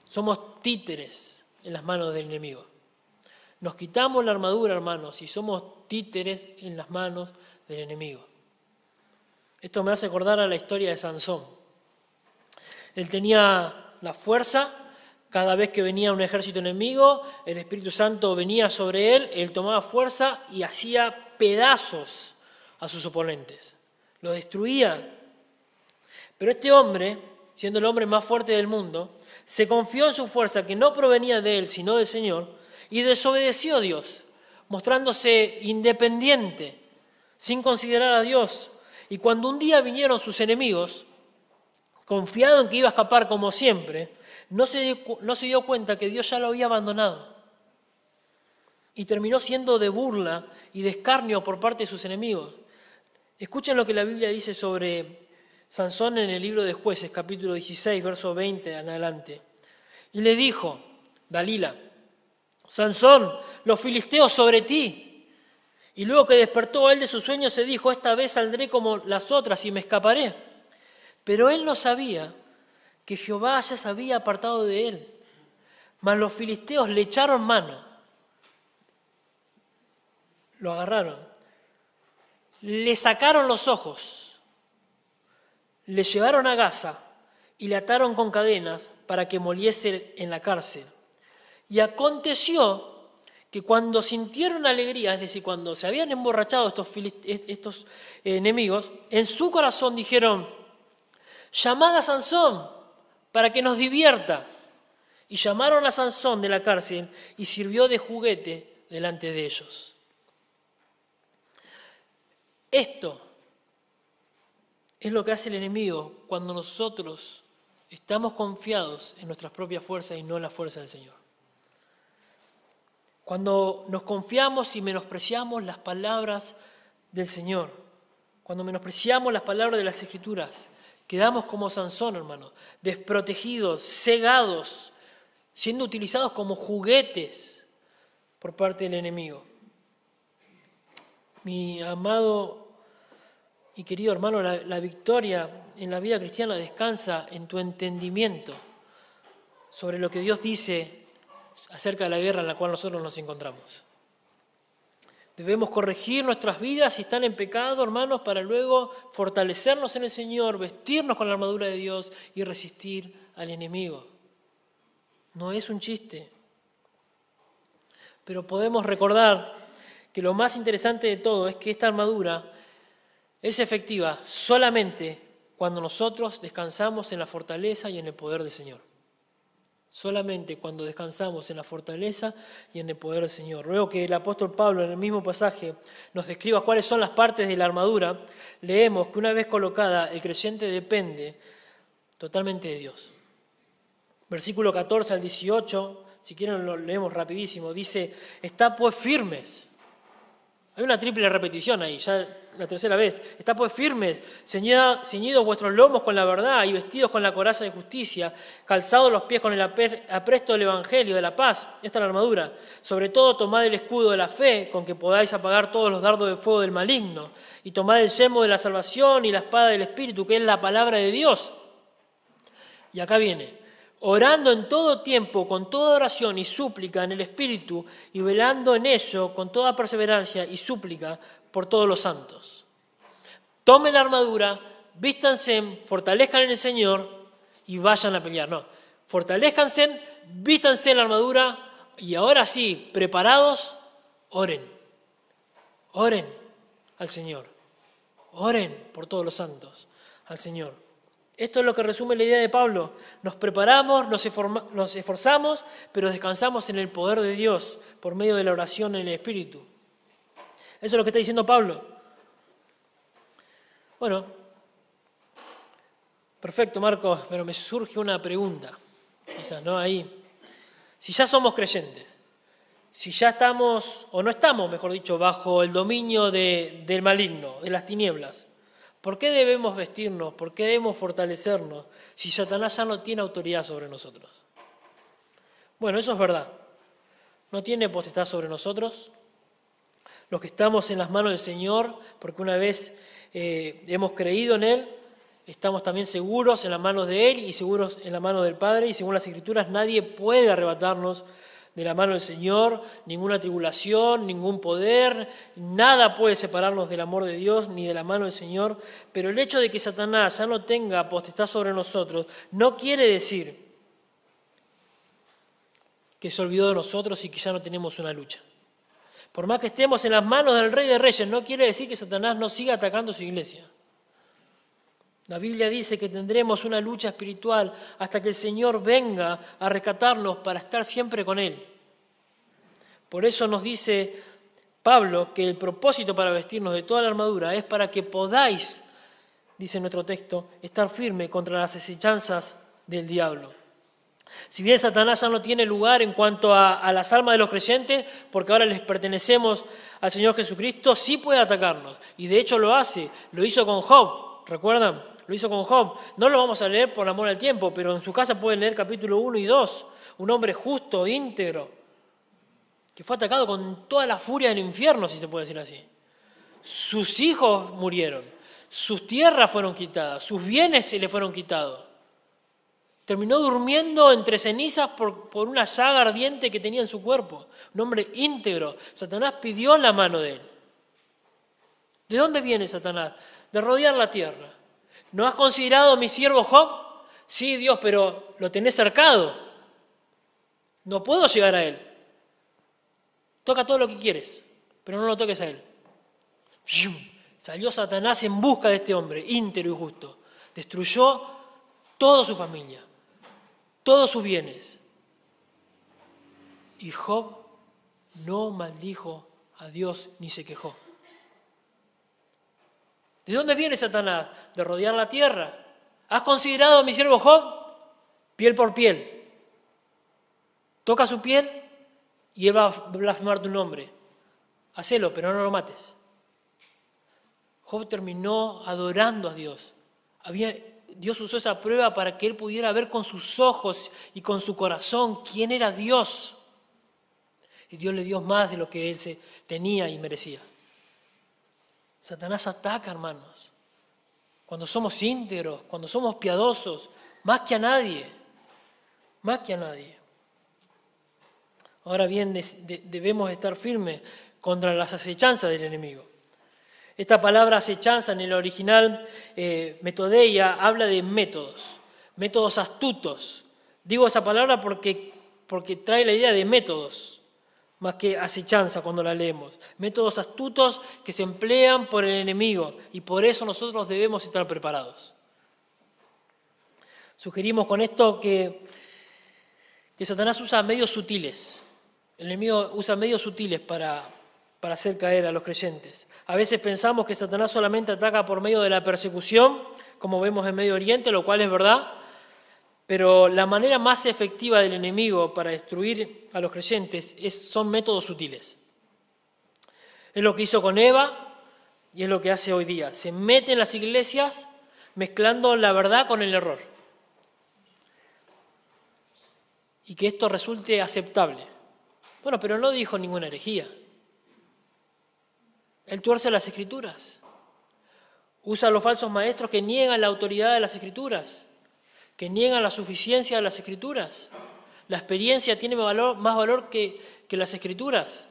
Somos títeres en las manos del enemigo. Nos quitamos la armadura, hermanos, y somos títeres en las manos del enemigo. Esto me hace acordar a la historia de Sansón. Él tenía la fuerza, cada vez que venía un ejército enemigo, el Espíritu Santo venía sobre él, él tomaba fuerza y hacía pedazos a sus oponentes. Lo destruía pero este hombre, siendo el hombre más fuerte del mundo, se confió en su fuerza que no provenía de él, sino del Señor, y desobedeció a Dios, mostrándose independiente, sin considerar a Dios. Y cuando un día vinieron sus enemigos, confiado en que iba a escapar como siempre, no se, dio, no se dio cuenta que Dios ya lo había abandonado. Y terminó siendo de burla y de escarnio por parte de sus enemigos. Escuchen lo que la Biblia dice sobre Sansón en el libro de jueces, capítulo 16, verso 20 en adelante. Y le dijo, Dalila, Sansón, los filisteos sobre ti. Y luego que despertó él de su sueño, se dijo, esta vez saldré como las otras y me escaparé. Pero él no sabía que Jehová ya se había apartado de él. Mas los filisteos le echaron mano, lo agarraron, le sacaron los ojos le llevaron a Gaza y le ataron con cadenas para que moliese en la cárcel. Y aconteció que cuando sintieron alegría, es decir, cuando se habían emborrachado estos, estos enemigos, en su corazón dijeron, llamad a Sansón para que nos divierta. Y llamaron a Sansón de la cárcel y sirvió de juguete delante de ellos. Esto es lo que hace el enemigo cuando nosotros estamos confiados en nuestras propias fuerzas y no en la fuerza del Señor. Cuando nos confiamos y menospreciamos las palabras del Señor, cuando menospreciamos las palabras de las Escrituras, Quedamos como Sansón, hermano, desprotegidos, cegados, siendo utilizados como juguetes por parte del enemigo. Mi amado y querido hermano, la, victoria en la vida cristiana descansa en tu entendimiento sobre lo que Dios dice acerca de la guerra en la cual nosotros nos encontramos. Debemos corregir nuestras vidas si están en pecado, hermanos, para luego fortalecernos en el Señor, vestirnos con la armadura de Dios y resistir al enemigo. No es un chiste. Pero podemos recordar que lo más interesante de todo es que esta armadura es efectiva solamente cuando nosotros descansamos en la fortaleza y en el poder del Señor. Solamente cuando descansamos en la fortaleza y en el poder del Señor. Luego que el apóstol Pablo en el mismo pasaje nos describa cuáles son las partes de la armadura, leemos que una vez colocada el creyente depende totalmente de Dios. Versículo 14 al 18, si quieren lo leemos rapidísimo, dice, está pues firmes. Hay una triple repetición ahí, ya la tercera vez. Está pues firmes, ceñidos vuestros lomos con la verdad y vestidos con la coraza de justicia, calzados los pies con el apresto del Evangelio, de la paz. Esta es la armadura. Sobre todo tomad el escudo de la fe, con que podáis apagar todos los dardos de fuego del maligno. Y tomad el yelmo de la salvación y la espada del Espíritu, que es la palabra de Dios. Y acá viene, orando en todo tiempo, con toda oración y súplica en el Espíritu, y velando en ello con toda perseverancia y súplica por todos los santos. Tomen la armadura, vístanse, fortalezcan en el Señor y vayan a pelear. No, fortalezcanse, vístanse en la armadura y ahora sí, preparados, oren. Oren al Señor. Oren por todos los santos al Señor. Esto es lo que resume la idea de Pablo. Nos preparamos, nos, esforzamos, pero descansamos en el poder de Dios por medio de la oración en el Espíritu. Eso es lo que está diciendo Pablo. Bueno, perfecto Marcos, pero me surge una pregunta, quizás, ¿no? Ahí. Si ya somos creyentes, si ya estamos, o no estamos, mejor dicho, bajo el dominio del maligno, de las tinieblas, ¿Por qué debemos vestirnos? ¿Por qué debemos fortalecernos si Satanás ya no tiene autoridad sobre nosotros? Bueno, eso es verdad. No tiene potestad sobre nosotros. Los que estamos en las manos del Señor, porque una vez eh, hemos creído en Él, estamos también seguros en las manos de Él y seguros en la mano del Padre. Y según las Escrituras, nadie puede arrebatarnos de la mano del Señor, ninguna tribulación, ningún poder, nada puede separarnos del amor de Dios ni de la mano del Señor, pero el hecho de que Satanás ya no tenga potestad sobre nosotros no quiere decir que se olvidó de nosotros y que ya no tenemos una lucha. Por más que estemos en las manos del Rey de Reyes, no quiere decir que Satanás no siga atacando su iglesia. La Biblia dice que tendremos una lucha espiritual hasta que el Señor venga a rescatarnos para estar siempre con Él. Por eso nos dice Pablo que el propósito para vestirnos de toda la armadura es para que podáis, dice nuestro texto, estar firme contra las asechanzas del diablo. Si bien Satanás ya no tiene lugar en cuanto a, las almas de los creyentes, porque ahora les pertenecemos al Señor Jesucristo, sí puede atacarnos. Y de hecho lo hace. Lo hizo con Job, ¿recuerdan? Lo hizo con Job. No lo vamos a leer por amor al tiempo, pero en su casa pueden leer capítulo 1 y 2. Un hombre justo, íntegro, que fue atacado con toda la furia del infierno, si se puede decir así. Sus hijos murieron, sus tierras fueron quitadas, sus bienes se le fueron quitados. Terminó durmiendo entre cenizas por, una llaga ardiente que tenía en su cuerpo. Un hombre íntegro. Satanás pidió la mano de él. ¿De dónde viene Satanás? De rodear la tierra. ¿No has considerado mi siervo Job? Sí, Dios, pero lo tenés cercado. No puedo llegar a él. Toca todo lo que quieres, pero no lo toques a él. Salió Satanás en busca de este hombre, íntero y justo. Destruyó toda su familia, todos sus bienes. Y Job no maldijo a Dios ni se quejó. ¿De dónde viene Satanás? De rodear la tierra. ¿Has considerado a mi siervo Job? Piel por piel. Toca su piel y él va a blasfemar tu nombre. Hacelo, pero no lo mates. Job terminó adorando a Dios. Había Dios usó esa prueba para que él pudiera ver con sus ojos y con su corazón quién era Dios. Y Dios le dio más de lo que él se tenía y merecía. Satanás ataca, hermanos. Cuando somos íntegros, cuando somos piadosos, más que a nadie, más que a nadie. Ahora bien, debemos estar firmes contra las acechanzas del enemigo. Esta palabra acechanza en el original eh, metodeia habla de métodos, métodos astutos. Digo esa palabra porque, porque trae la idea de métodos, más que acechanza cuando la leemos. Métodos astutos que se emplean por el enemigo y por eso nosotros debemos estar preparados. Sugerimos con esto que, que Satanás usa medios sutiles. El enemigo usa medios sutiles para, para hacer caer a los creyentes. A veces pensamos que Satanás solamente ataca por medio de la persecución, como vemos en Medio Oriente, lo cual es verdad, pero la manera más efectiva del enemigo para destruir a los creyentes es, son métodos sutiles. Es lo que hizo con Eva y es lo que hace hoy día. Se mete en las iglesias mezclando la verdad con el error. Y que esto resulte aceptable. Bueno, pero no dijo ninguna herejía. Él tuerce las escrituras. Usa los falsos maestros que niegan la autoridad de las escrituras, que niegan la suficiencia de las escrituras. La experiencia tiene más valor, que, las escrituras.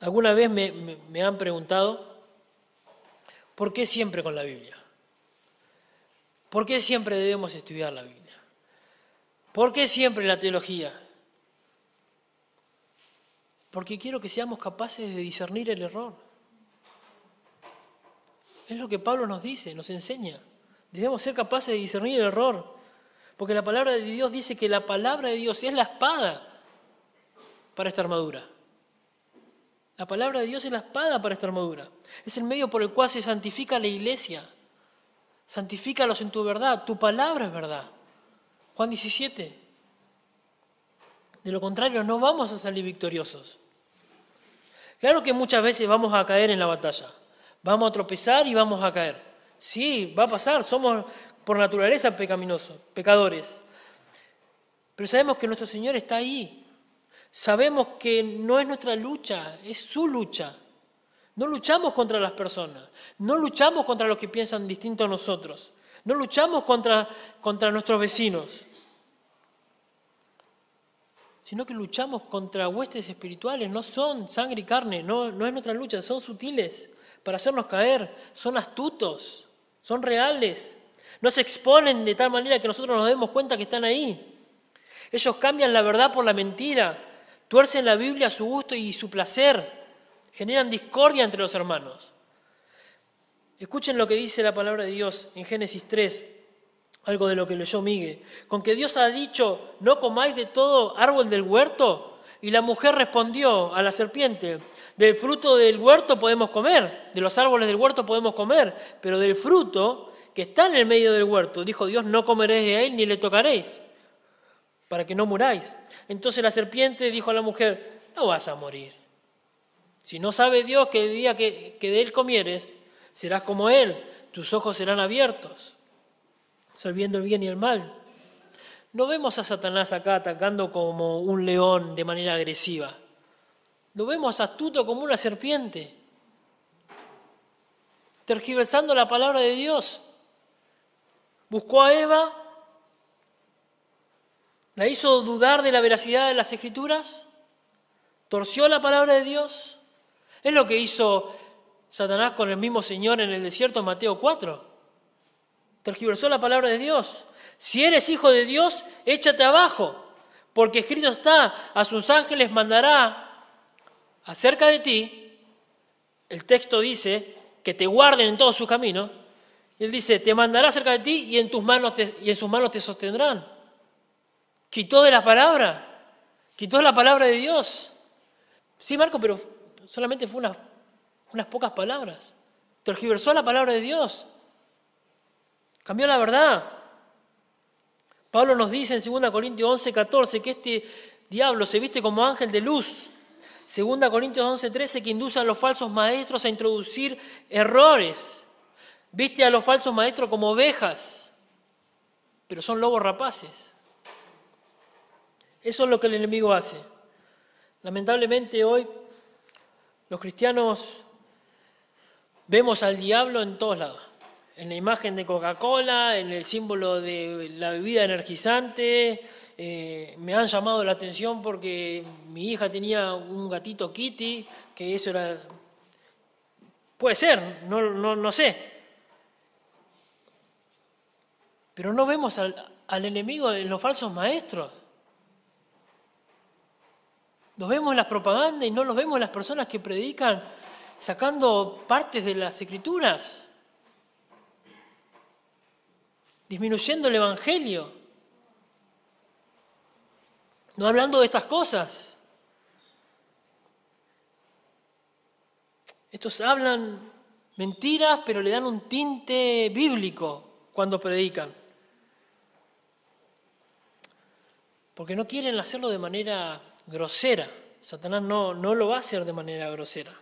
Alguna vez me han preguntado, ¿por qué siempre con la Biblia? ¿Por qué siempre debemos estudiar la Biblia? ¿Por qué siempre la teología? Porque quiero que seamos capaces de discernir el error. Es lo que Pablo nos dice, nos enseña. Debemos ser capaces de discernir el error. Porque la palabra de Dios dice que la palabra de Dios es la espada para esta armadura. La palabra de Dios es la espada para esta armadura. Es el medio por el cual se santifica la iglesia. Santifícalos en tu verdad. Tu palabra es verdad. Juan 17. De lo contrario, no vamos a salir victoriosos. Claro que muchas veces vamos a caer en la batalla. Vamos a tropezar y vamos a caer. Sí, va a pasar. Somos por naturaleza pecaminosos, pecadores. Pero sabemos que nuestro Señor está ahí. Sabemos que no es nuestra lucha, es su lucha. No luchamos contra las personas, no luchamos contra los que piensan distinto a nosotros, no luchamos contra, contra nuestros vecinos sino que luchamos contra huestes espirituales, no son sangre y carne, no, no es nuestra lucha, son sutiles para hacernos caer, son astutos, son reales, no se exponen de tal manera que nosotros nos demos cuenta que están ahí. Ellos cambian la verdad por la mentira, tuercen la Biblia a su gusto y su placer, generan discordia entre los hermanos. Escuchen lo que dice la palabra de Dios en Génesis 3, algo de lo que leyó Miguel, con que Dios ha dicho, no comáis de todo árbol del huerto. Y la mujer respondió a la serpiente, del fruto del huerto podemos comer, de los árboles del huerto podemos comer, pero del fruto que está en el medio del huerto, dijo Dios, no comeréis de él ni le tocaréis, para que no muráis. Entonces la serpiente dijo a la mujer, no vas a morir. Si no sabe Dios que el día que, que de él comieres, serás como él, tus ojos serán abiertos sabiendo el bien y el mal. No vemos a Satanás acá atacando como un león de manera agresiva. Lo vemos astuto como una serpiente, tergiversando la palabra de Dios. Buscó a Eva, la hizo dudar de la veracidad de las escrituras, torció la palabra de Dios. Es lo que hizo Satanás con el mismo Señor en el desierto Mateo 4 tergiversó la palabra de Dios. Si eres hijo de Dios, échate abajo, porque escrito está, a sus ángeles mandará acerca de ti. El texto dice que te guarden en todo su camino. Y él dice, te mandará acerca de ti y en, tus manos y en sus manos te sostendrán. Quitó de la palabra, quitó la palabra de Dios. Sí, Marco, pero solamente fue unas, unas pocas palabras. Tergiversó la palabra de Dios. Cambió la verdad. Pablo nos dice en 2 Corintios 11, 14 que este diablo se viste como ángel de luz. 2 Corintios 11, 13 que induce a los falsos maestros a introducir errores Viste a los falsos maestros como ovejas, pero son lobos rapaces. Eso es lo que el enemigo hace. Lamentablemente hoy los cristianos vemos al diablo en todos lados. En la imagen de Coca-Cola, en el símbolo de la bebida energizante. Eh, me han llamado la atención porque mi hija tenía un gatito Kitty, que eso era... Puede ser, no, no, no sé. Pero no vemos al, enemigo en los falsos maestros. Nos vemos en las propagandas y no los vemos en las personas que predican sacando partes de las escrituras, disminuyendo el Evangelio, no hablando de estas cosas. Estos hablan mentiras, pero le dan un tinte bíblico cuando predican. porque no quieren hacerlo de manera grosera. Satanás no, no lo va a hacer de manera grosera,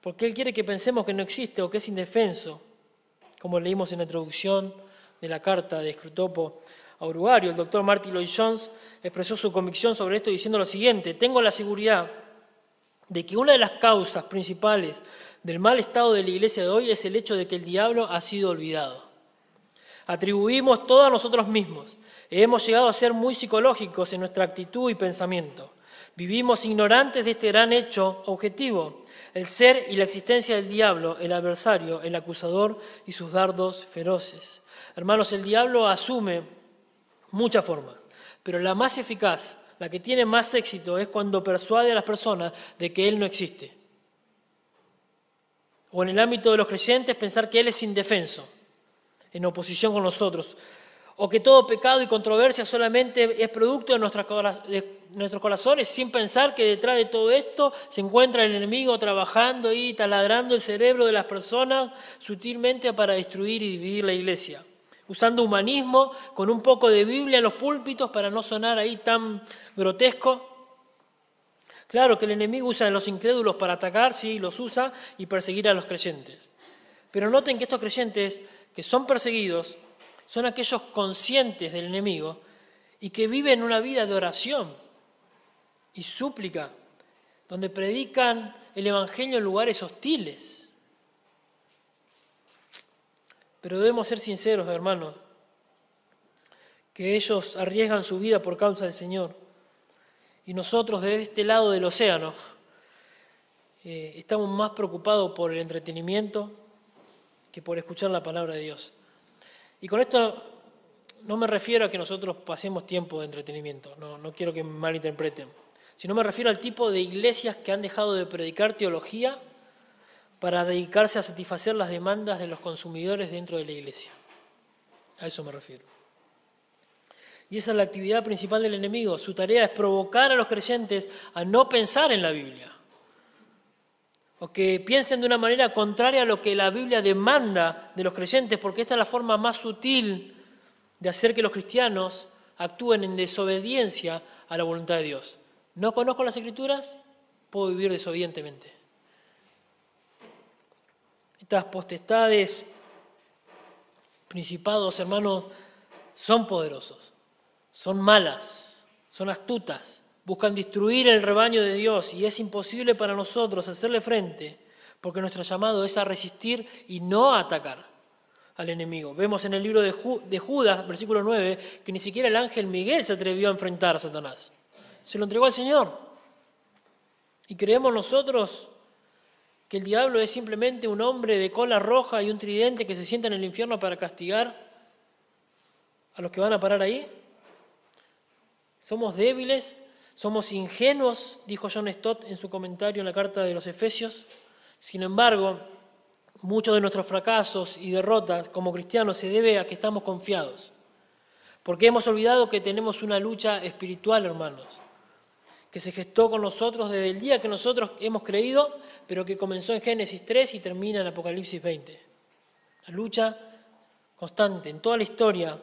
porque él quiere que pensemos que no existe o que es indefenso, como leímos en la introducción de la carta de Scrutopo a Uruguario. El doctor Martin Lloyd Jones expresó su convicción sobre esto diciendo lo siguiente, tengo la seguridad de que una de las causas principales del mal estado de la iglesia de hoy es el hecho de que el diablo ha sido olvidado. Atribuimos todo a nosotros mismos Hemos llegado a ser muy psicológicos en nuestra actitud y pensamiento. Vivimos ignorantes de este gran hecho objetivo, el ser y la existencia del diablo, el adversario, el acusador y sus dardos feroces. Hermanos, el diablo asume muchas formas, pero la más eficaz, la que tiene más éxito, es cuando persuade a las personas de que Él no existe. O en el ámbito de los creyentes, pensar que Él es indefenso, en oposición con nosotros o que todo pecado y controversia solamente es producto de, nuestros corazones, sin pensar que detrás de todo esto se encuentra el enemigo trabajando y taladrando el cerebro de las personas sutilmente para destruir y dividir la iglesia, usando humanismo con un poco de Biblia en los púlpitos para no sonar ahí tan grotesco. Claro que el enemigo usa a los incrédulos para atacar, sí, los usa y perseguir a los creyentes. Pero noten que estos creyentes que son perseguidos son aquellos conscientes del enemigo y que viven una vida de oración y súplica, donde predican el Evangelio en lugares hostiles. Pero debemos ser sinceros, hermanos, que ellos arriesgan su vida por causa del Señor. Y nosotros de este lado del océano eh, estamos más preocupados por el entretenimiento que por escuchar la palabra de Dios. Y con esto no me refiero a que nosotros pasemos tiempo de entretenimiento, no, no quiero que me malinterpreten, sino me refiero al tipo de iglesias que han dejado de predicar teología para dedicarse a satisfacer las demandas de los consumidores dentro de la iglesia. A eso me refiero. Y esa es la actividad principal del enemigo. Su tarea es provocar a los creyentes a no pensar en la Biblia, o que piensen de una manera contraria a lo que la Biblia demanda de los creyentes, porque esta es la forma más sutil de hacer que los cristianos actúen en desobediencia a la voluntad de Dios. ¿No conozco las escrituras? Puedo vivir desobedientemente. Estas potestades, principados, hermanos, son poderosos, son malas, son astutas, buscan destruir el rebaño de Dios y es imposible para nosotros hacerle frente porque nuestro llamado es a resistir y no a atacar al enemigo. Vemos en el libro de, Judas, versículo 9, que ni siquiera el ángel Miguel se atrevió a enfrentar a Satanás. Se lo entregó al Señor. Y creemos nosotros que el diablo es simplemente un hombre de cola roja y un tridente que se sienta en el infierno para castigar a los que van a parar ahí. Somos débiles somos ingenuos, dijo John Stott en su comentario en la carta de los Efesios. Sin embargo, muchos de nuestros fracasos y derrotas como cristianos se debe a que estamos confiados. Porque hemos olvidado que tenemos una lucha espiritual, hermanos, que se gestó con nosotros desde el día que nosotros hemos creído, pero que comenzó en Génesis 3 y termina en Apocalipsis 20. La lucha constante en toda la historia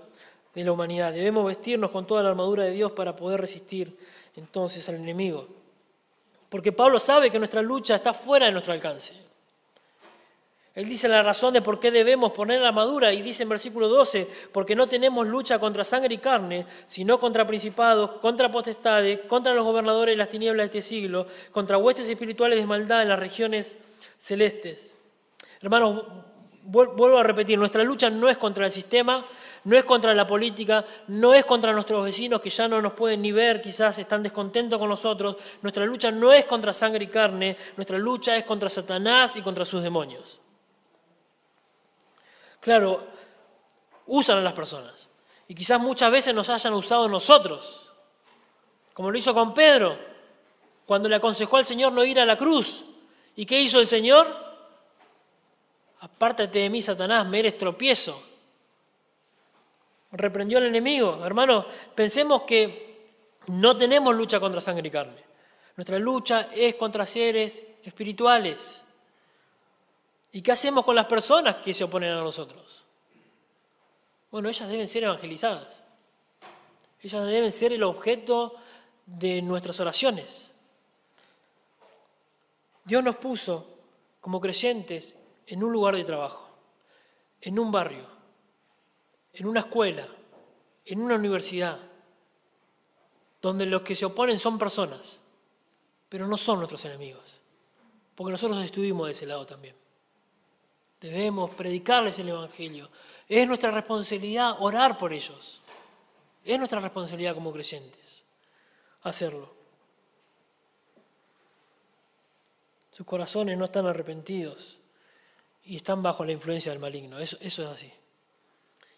de la humanidad. Debemos vestirnos con toda la armadura de Dios para poder resistir entonces al enemigo. Porque Pablo sabe que nuestra lucha está fuera de nuestro alcance. Él dice la razón de por qué debemos poner la armadura y dice en versículo 12, porque no tenemos lucha contra sangre y carne, sino contra principados, contra potestades, contra los gobernadores de las tinieblas de este siglo, contra huestes espirituales de maldad en las regiones celestes. Hermanos, vuelvo a repetir, nuestra lucha no es contra el sistema, no es contra la política, no es contra nuestros vecinos que ya no nos pueden ni ver, quizás están descontentos con nosotros. Nuestra lucha no es contra sangre y carne, nuestra lucha es contra Satanás y contra sus demonios. Claro, usan a las personas. Y quizás muchas veces nos hayan usado nosotros, como lo hizo con Pedro, cuando le aconsejó al Señor no ir a la cruz. ¿Y qué hizo el Señor? Apártate de mí, Satanás, me eres tropiezo. Reprendió al enemigo. Hermano, pensemos que no tenemos lucha contra sangre y carne. Nuestra lucha es contra seres espirituales. ¿Y qué hacemos con las personas que se oponen a nosotros? Bueno, ellas deben ser evangelizadas. Ellas deben ser el objeto de nuestras oraciones. Dios nos puso como creyentes en un lugar de trabajo, en un barrio, en una escuela, en una universidad, donde los que se oponen son personas, pero no son nuestros enemigos, porque nosotros estuvimos de ese lado también. Debemos predicarles el Evangelio. Es nuestra responsabilidad orar por ellos. Es nuestra responsabilidad como creyentes hacerlo. Sus corazones no están arrepentidos y están bajo la influencia del maligno. Eso, es así.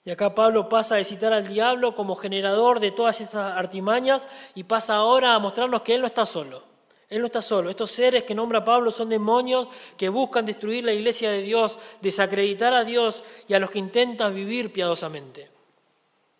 Y acá Pablo pasa a citar al diablo como generador de todas estas artimañas y pasa ahora a mostrarnos que él no está solo. Él no está solo. Estos seres que nombra Pablo son demonios que buscan destruir la iglesia de Dios, desacreditar a Dios y a los que intentan vivir piadosamente.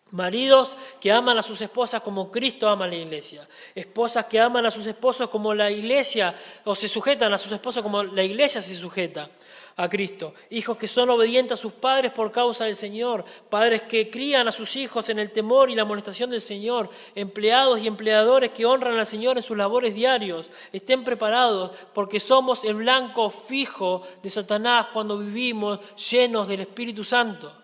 Maridos que aman a sus esposas como Cristo ama a la iglesia. Esposas que aman a sus esposos como la iglesia, o se sujetan a sus esposos como la iglesia se sujeta a Cristo, hijos que son obedientes a sus padres por causa del Señor, padres que crían a sus hijos en el temor y la amonestación del Señor, empleados y empleadores que honran al Señor en sus labores diarios, estén preparados porque somos el blanco fijo de Satanás cuando vivimos llenos del Espíritu Santo.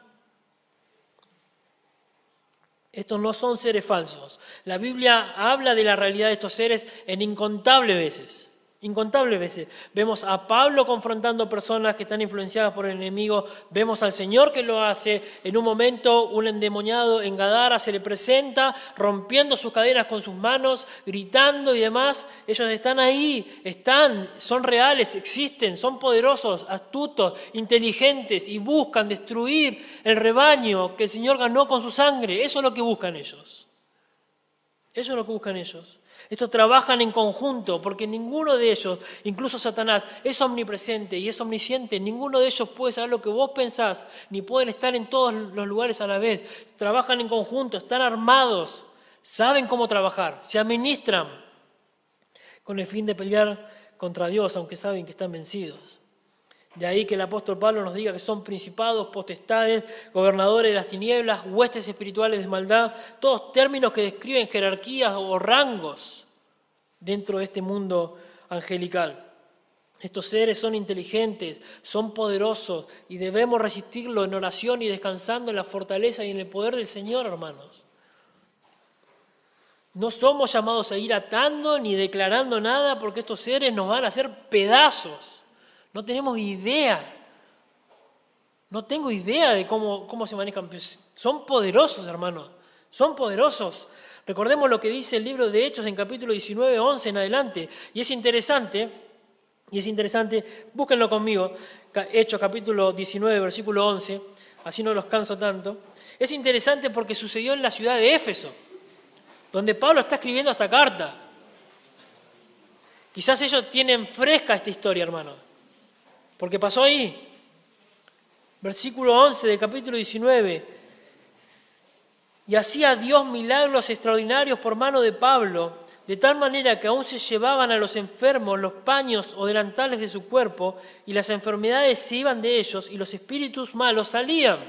Estos no son seres falsos. La Biblia habla de la realidad de estos seres en incontables veces. Incontables veces. Vemos a Pablo confrontando personas que están influenciadas por el enemigo. Vemos al Señor que lo hace. En un momento, un endemoniado en Gadara se le presenta, rompiendo sus cadenas con sus manos, gritando y demás. Ellos están ahí, están, son reales, existen, son poderosos, astutos, inteligentes y buscan destruir el rebaño que el Señor ganó con su sangre. Eso es lo que buscan ellos. Eso es lo que buscan ellos. Estos trabajan en conjunto porque ninguno de ellos, incluso Satanás, es omnipresente y es omnisciente. Ninguno de ellos puede saber lo que vos pensás, ni pueden estar en todos los lugares a la vez. Trabajan en conjunto, están armados, saben cómo trabajar, se administran con el fin de pelear contra Dios, aunque saben que están vencidos. De ahí que el apóstol Pablo nos diga que son principados, potestades, gobernadores de las tinieblas, huestes espirituales de maldad, todos términos que describen jerarquías o rangos dentro de este mundo angelical. Estos seres son inteligentes, son poderosos y debemos resistirlo en oración y descansando en la fortaleza y en el poder del Señor, hermanos. No somos llamados a ir atando ni declarando nada porque estos seres nos van a hacer pedazos. No tenemos idea. No tengo idea de cómo, cómo se manejan. Son poderosos, hermanos. Son poderosos. Recordemos lo que dice el libro de Hechos en capítulo 19, 11 en adelante. Y es interesante, y es interesante, búsquenlo conmigo, Hechos capítulo 19, versículo 11, así no los canso tanto. Es interesante porque sucedió en la ciudad de Éfeso, donde Pablo está escribiendo esta carta. Quizás ellos tienen fresca esta historia, hermanos. Porque pasó ahí. Versículo 11 del capítulo 19. Y hacía Dios milagros extraordinarios por mano de Pablo, de tal manera que aún se llevaban a los enfermos los paños o delantales de su cuerpo, y las enfermedades se iban de ellos, y los espíritus malos salían.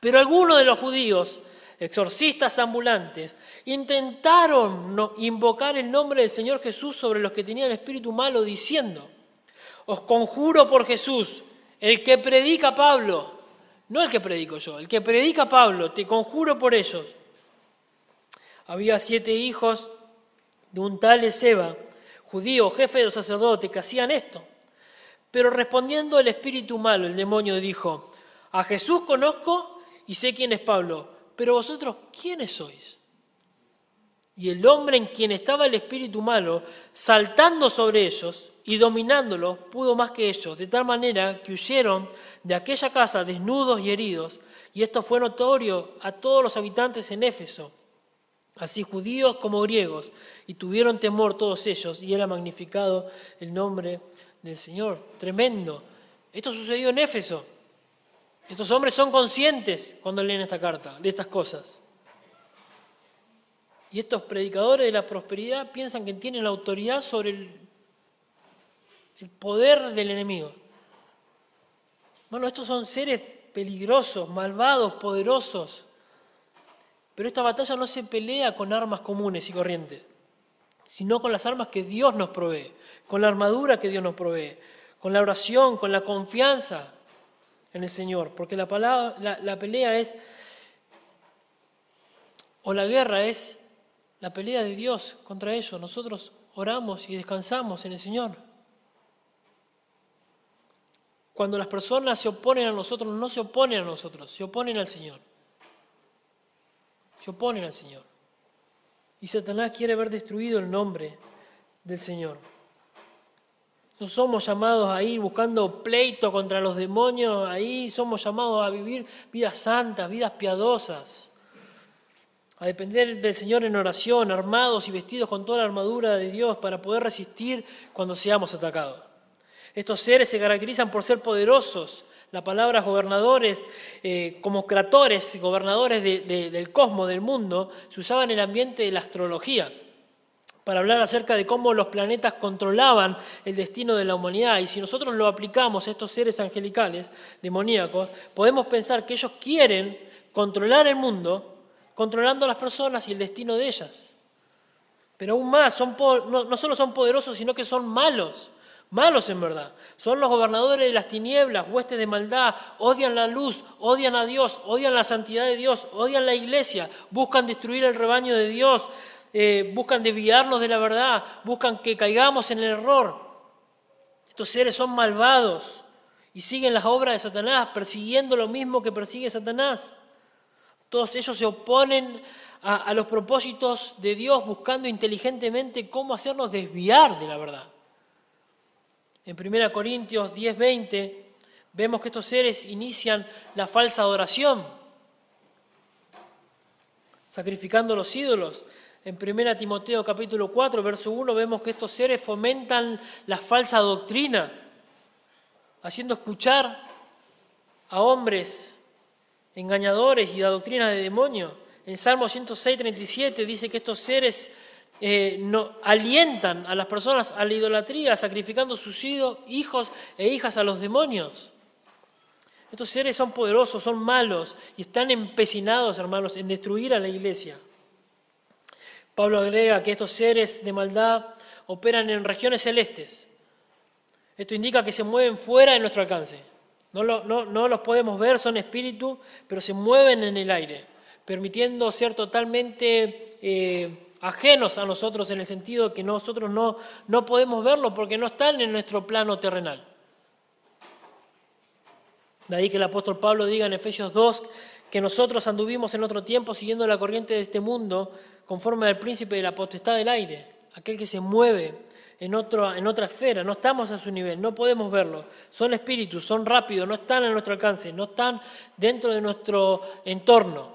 Pero algunos de los judíos, exorcistas ambulantes, intentaron invocar el nombre del Señor Jesús sobre los que tenían espíritu malo, diciendo, os conjuro por Jesús, el que predica Pablo, no el que predico yo, el que predica Pablo, te conjuro por ellos. Había siete hijos de un tal Ezeba, judío, jefe de los sacerdotes, que hacían esto. Pero respondiendo el espíritu malo, el demonio dijo, a Jesús conozco y sé quién es Pablo, pero vosotros, ¿quiénes sois? Y el hombre en quien estaba el espíritu malo, saltando sobre ellos y dominándolos, pudo más que ellos, de tal manera que huyeron de aquella casa desnudos y heridos, y esto fue notorio a todos los habitantes en Éfeso, así judíos como griegos, y tuvieron temor todos ellos, y era magnificado el nombre del Señor. Tremendo. Esto sucedió en Éfeso. Estos hombres son conscientes cuando leen esta carta de estas cosas. Y estos predicadores de la prosperidad piensan que tienen la autoridad sobre el, poder del enemigo. Bueno, estos son seres peligrosos, malvados, poderosos. Pero esta batalla no se pelea con armas comunes y corrientes, sino con las armas que Dios nos provee, con la armadura que Dios nos provee, con la oración, con la confianza en el Señor. Porque la, palabra, la, la pelea es, o la guerra es la pelea de Dios contra ellos. Nosotros oramos y descansamos en el Señor. Cuando las personas se oponen a nosotros, no se oponen a nosotros, se oponen al Señor. Se oponen al Señor. Y Satanás quiere ver destruido el nombre del Señor. No somos llamados a ir buscando pleito contra los demonios, ahí somos llamados a vivir vidas santas, vidas piadosas, a depender del Señor en oración, armados y vestidos con toda la armadura de Dios para poder resistir cuando seamos atacados. Estos seres se caracterizan por ser poderosos. La palabra gobernadores, eh, como cratores, gobernadores del cosmos, del mundo, se usaba en el ambiente de la astrología para hablar acerca de cómo los planetas controlaban el destino de la humanidad. Y si nosotros lo aplicamos a estos seres angelicales, demoníacos, podemos pensar que ellos quieren controlar el mundo, controlando a las personas y el destino de ellas. Pero aún más, no solo son poderosos, sino que son malos malos en verdad. Son los gobernadores de las tinieblas, huestes de maldad, odian la luz, odian a Dios, odian la santidad de Dios, odian la iglesia, buscan destruir el rebaño de Dios, eh, buscan desviarnos de la verdad, buscan que caigamos en el error. Estos seres son malvados y siguen las obras de Satanás, persiguiendo lo mismo que persigue Satanás. Todos ellos se oponen a, a los propósitos de Dios, buscando inteligentemente cómo hacernos desviar de la verdad. En 1 Corintios 10:20 vemos que estos seres inician la falsa adoración, sacrificando los ídolos. En 1 Timoteo capítulo 4, verso 1, vemos que estos seres fomentan la falsa doctrina, haciendo escuchar a hombres engañadores y la doctrina de demonio. En Salmo 106, 37 dice que estos seres eh, no, alientan a las personas a la idolatría, sacrificando sus hijos e hijas a los demonios. Estos seres son poderosos, son malos y están empecinados, hermanos, en destruir a la iglesia. Pablo agrega que estos seres de maldad operan en regiones celestes. Esto indica que se mueven fuera de nuestro alcance. No, los podemos ver, son espíritu, pero se mueven en el aire, permitiendo ser totalmente eh, ajenos a nosotros en el sentido que nosotros no, no podemos verlo porque no están en nuestro plano terrenal. De ahí que el apóstol Pablo diga en Efesios 2 que nosotros anduvimos en otro tiempo siguiendo la corriente de este mundo conforme al príncipe de la potestad del aire, aquel que se mueve en, otro, en otra esfera, no estamos a su nivel, no podemos verlo. Son espíritus, son rápidos, no están a nuestro alcance, no están dentro de nuestro entorno,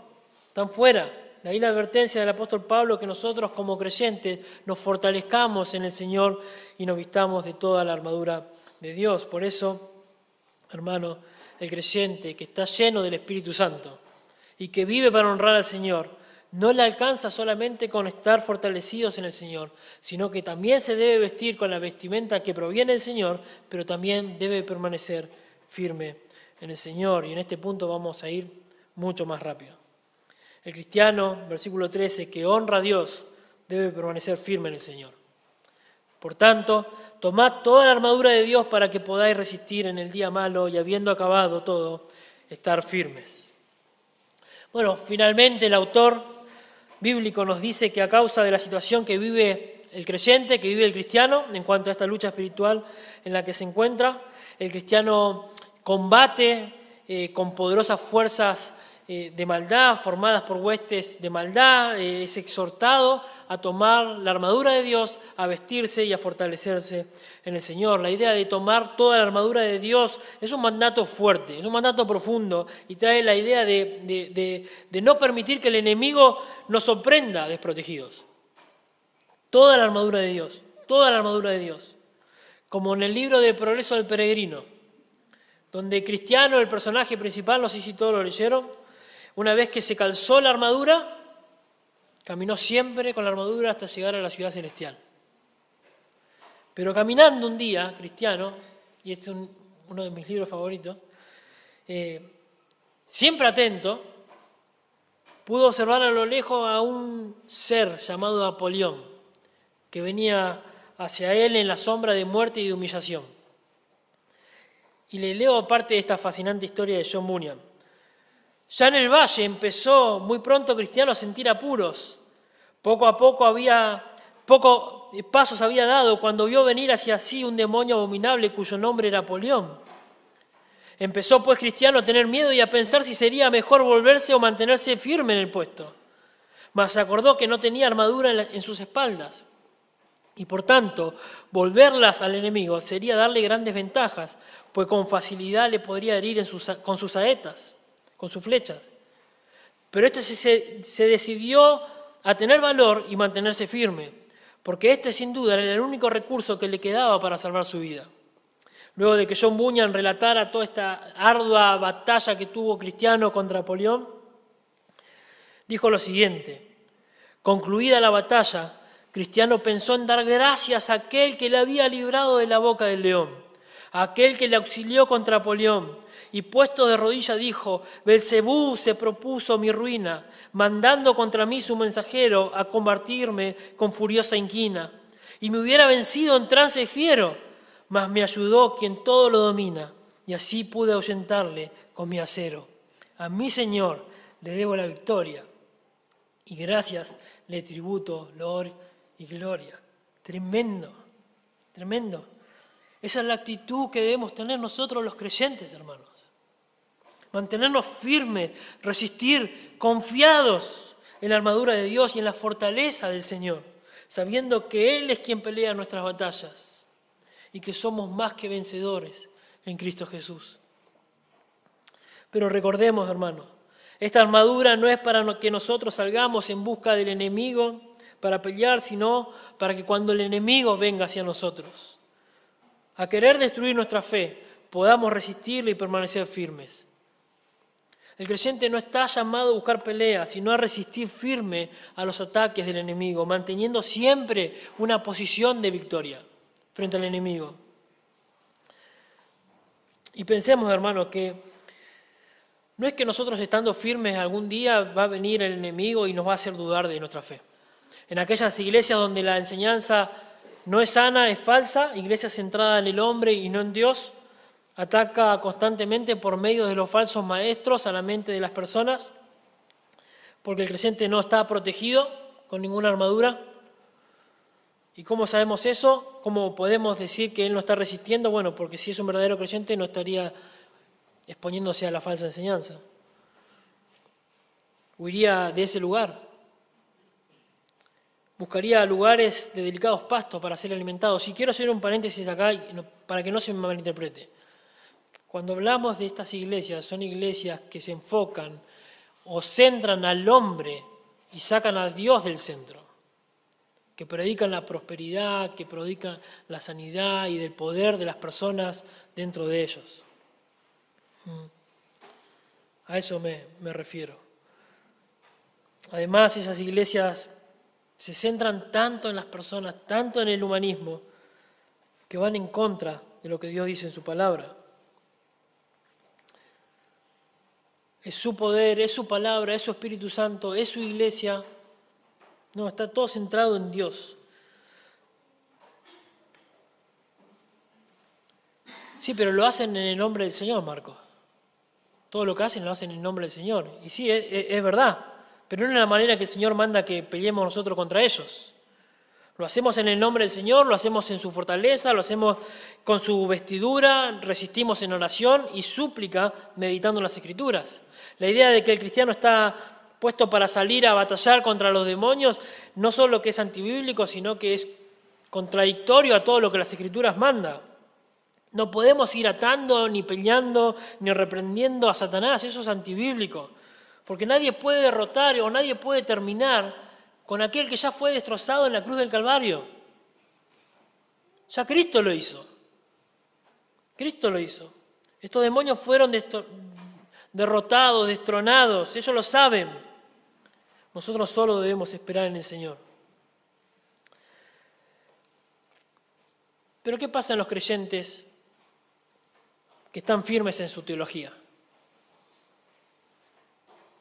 están fuera. De ahí la advertencia del apóstol Pablo que nosotros como creyentes nos fortalezcamos en el Señor y nos vistamos de toda la armadura de Dios. Por eso, hermano, el creyente que está lleno del Espíritu Santo y que vive para honrar al Señor, no le alcanza solamente con estar fortalecidos en el Señor, sino que también se debe vestir con la vestimenta que proviene del Señor, pero también debe permanecer firme en el Señor. Y en este punto vamos a ir mucho más rápido. El cristiano, versículo 13, que honra a Dios, debe permanecer firme en el Señor. Por tanto, tomad toda la armadura de Dios para que podáis resistir en el día malo y habiendo acabado todo, estar firmes. Bueno, finalmente el autor bíblico nos dice que a causa de la situación que vive el creyente, que vive el cristiano, en cuanto a esta lucha espiritual en la que se encuentra, el cristiano combate eh, con poderosas fuerzas eh, de maldad, formadas por huestes de maldad, eh, es exhortado a tomar la armadura de Dios, a vestirse y a fortalecerse en el Señor. La idea de tomar toda la armadura de Dios es un mandato fuerte, es un mandato profundo y trae la idea de, de no permitir que el enemigo nos sorprenda desprotegidos. Toda la armadura de Dios, toda la armadura de Dios. Como en el libro de Progreso del Peregrino, donde Cristiano, el personaje principal, no sé si todos lo leyeron, una vez que se calzó la armadura, caminó siempre con la armadura hasta llegar a la ciudad celestial. Pero caminando un día, cristiano, y es uno de mis libros favoritos, eh, siempre atento, pudo observar a lo lejos a un ser llamado Apolión, que venía hacia él en la sombra de muerte y de humillación. Y le leo parte de esta fascinante historia de John Bunyan. Ya en el valle empezó muy pronto Cristiano a sentir apuros. Poco a poco había, poco pasos había dado cuando vio venir hacia sí un demonio abominable cuyo nombre era Polión. Empezó pues Cristiano a tener miedo y a pensar si sería mejor volverse o mantenerse firme en el puesto. Mas se acordó que no tenía armadura en, sus espaldas. Y por tanto, volverlas al enemigo sería darle grandes ventajas, pues con facilidad le podría herir con sus saetas con sus flechas. Pero este se, decidió a tener valor y mantenerse firme, porque este sin duda era el único recurso que le quedaba para salvar su vida. Luego de que John Bunyan relatara toda esta ardua batalla que tuvo Cristiano contra Napoleón, dijo lo siguiente, concluida la batalla, Cristiano pensó en dar gracias a aquel que le había librado de la boca del león, a aquel que le auxilió contra Napoleón, y puesto de rodilla dijo, Belcebú se propuso mi ruina, mandando contra mí su mensajero a combatirme con furiosa inquina. Y me hubiera vencido en trance fiero, mas me ayudó quien todo lo domina, y así pude ahuyentarle con mi acero. A mi Señor le debo la victoria, y gracias le tributo loor y gloria. Tremendo, tremendo. Esa es la actitud que debemos tener nosotros los creyentes, hermanos mantenernos firmes, resistir confiados en la armadura de Dios y en la fortaleza del Señor, sabiendo que Él es quien pelea nuestras batallas y que somos más que vencedores en Cristo Jesús. Pero recordemos, hermanos, esta armadura no es para que nosotros salgamos en busca del enemigo para pelear, sino para que cuando el enemigo venga hacia nosotros, a querer destruir nuestra fe, podamos resistirle y permanecer firmes. El creyente no está llamado a buscar pelea, sino a resistir firme a los ataques del enemigo, manteniendo siempre una posición de victoria frente al enemigo. Y pensemos, hermanos, que no es que nosotros estando firmes algún día va a venir el enemigo y nos va a hacer dudar de nuestra fe. En aquellas iglesias donde la enseñanza no es sana, es falsa, iglesias centradas en el hombre y no en Dios, ataca constantemente por medio de los falsos maestros a la mente de las personas, porque el creyente no está protegido con ninguna armadura. ¿Y cómo sabemos eso? ¿Cómo podemos decir que él no está resistiendo? Bueno, porque si es un verdadero creyente no estaría exponiéndose a la falsa enseñanza. Huiría de ese lugar. Buscaría lugares de delicados pastos para ser alimentado. Si quiero hacer un paréntesis acá para que no se me malinterprete. Cuando hablamos de estas iglesias, son iglesias que se enfocan o centran al hombre y sacan a Dios del centro, que predican la prosperidad, que predican la sanidad y del poder de las personas dentro de ellos. Mm. A eso me, me refiero. Además, esas iglesias se centran tanto en las personas, tanto en el humanismo, que van en contra de lo que Dios dice en su palabra. Es su poder, es su palabra, es su Espíritu Santo, es su iglesia. No, está todo centrado en Dios. Sí, pero lo hacen en el nombre del Señor, Marcos. Todo lo que hacen lo hacen en el nombre del Señor. Y sí, es, verdad, pero no es la manera que el Señor manda que peleemos nosotros contra ellos. Lo hacemos en el nombre del Señor, lo hacemos en su fortaleza, lo hacemos con su vestidura, resistimos en oración y súplica meditando en las Escrituras. La idea de que el cristiano está puesto para salir a batallar contra los demonios no solo que es antibíblico, sino que es contradictorio a todo lo que las Escrituras manda. No podemos ir atando, ni peleando, ni reprendiendo a Satanás, eso es antibíblico. Porque nadie puede derrotar o nadie puede terminar con aquel que ya fue destrozado en la cruz del Calvario. Ya Cristo lo hizo. Cristo lo hizo. Estos demonios fueron derrotados, destronados, ellos lo saben. Nosotros solo debemos esperar en el Señor. Pero ¿qué pasa en los creyentes que están firmes en su teología?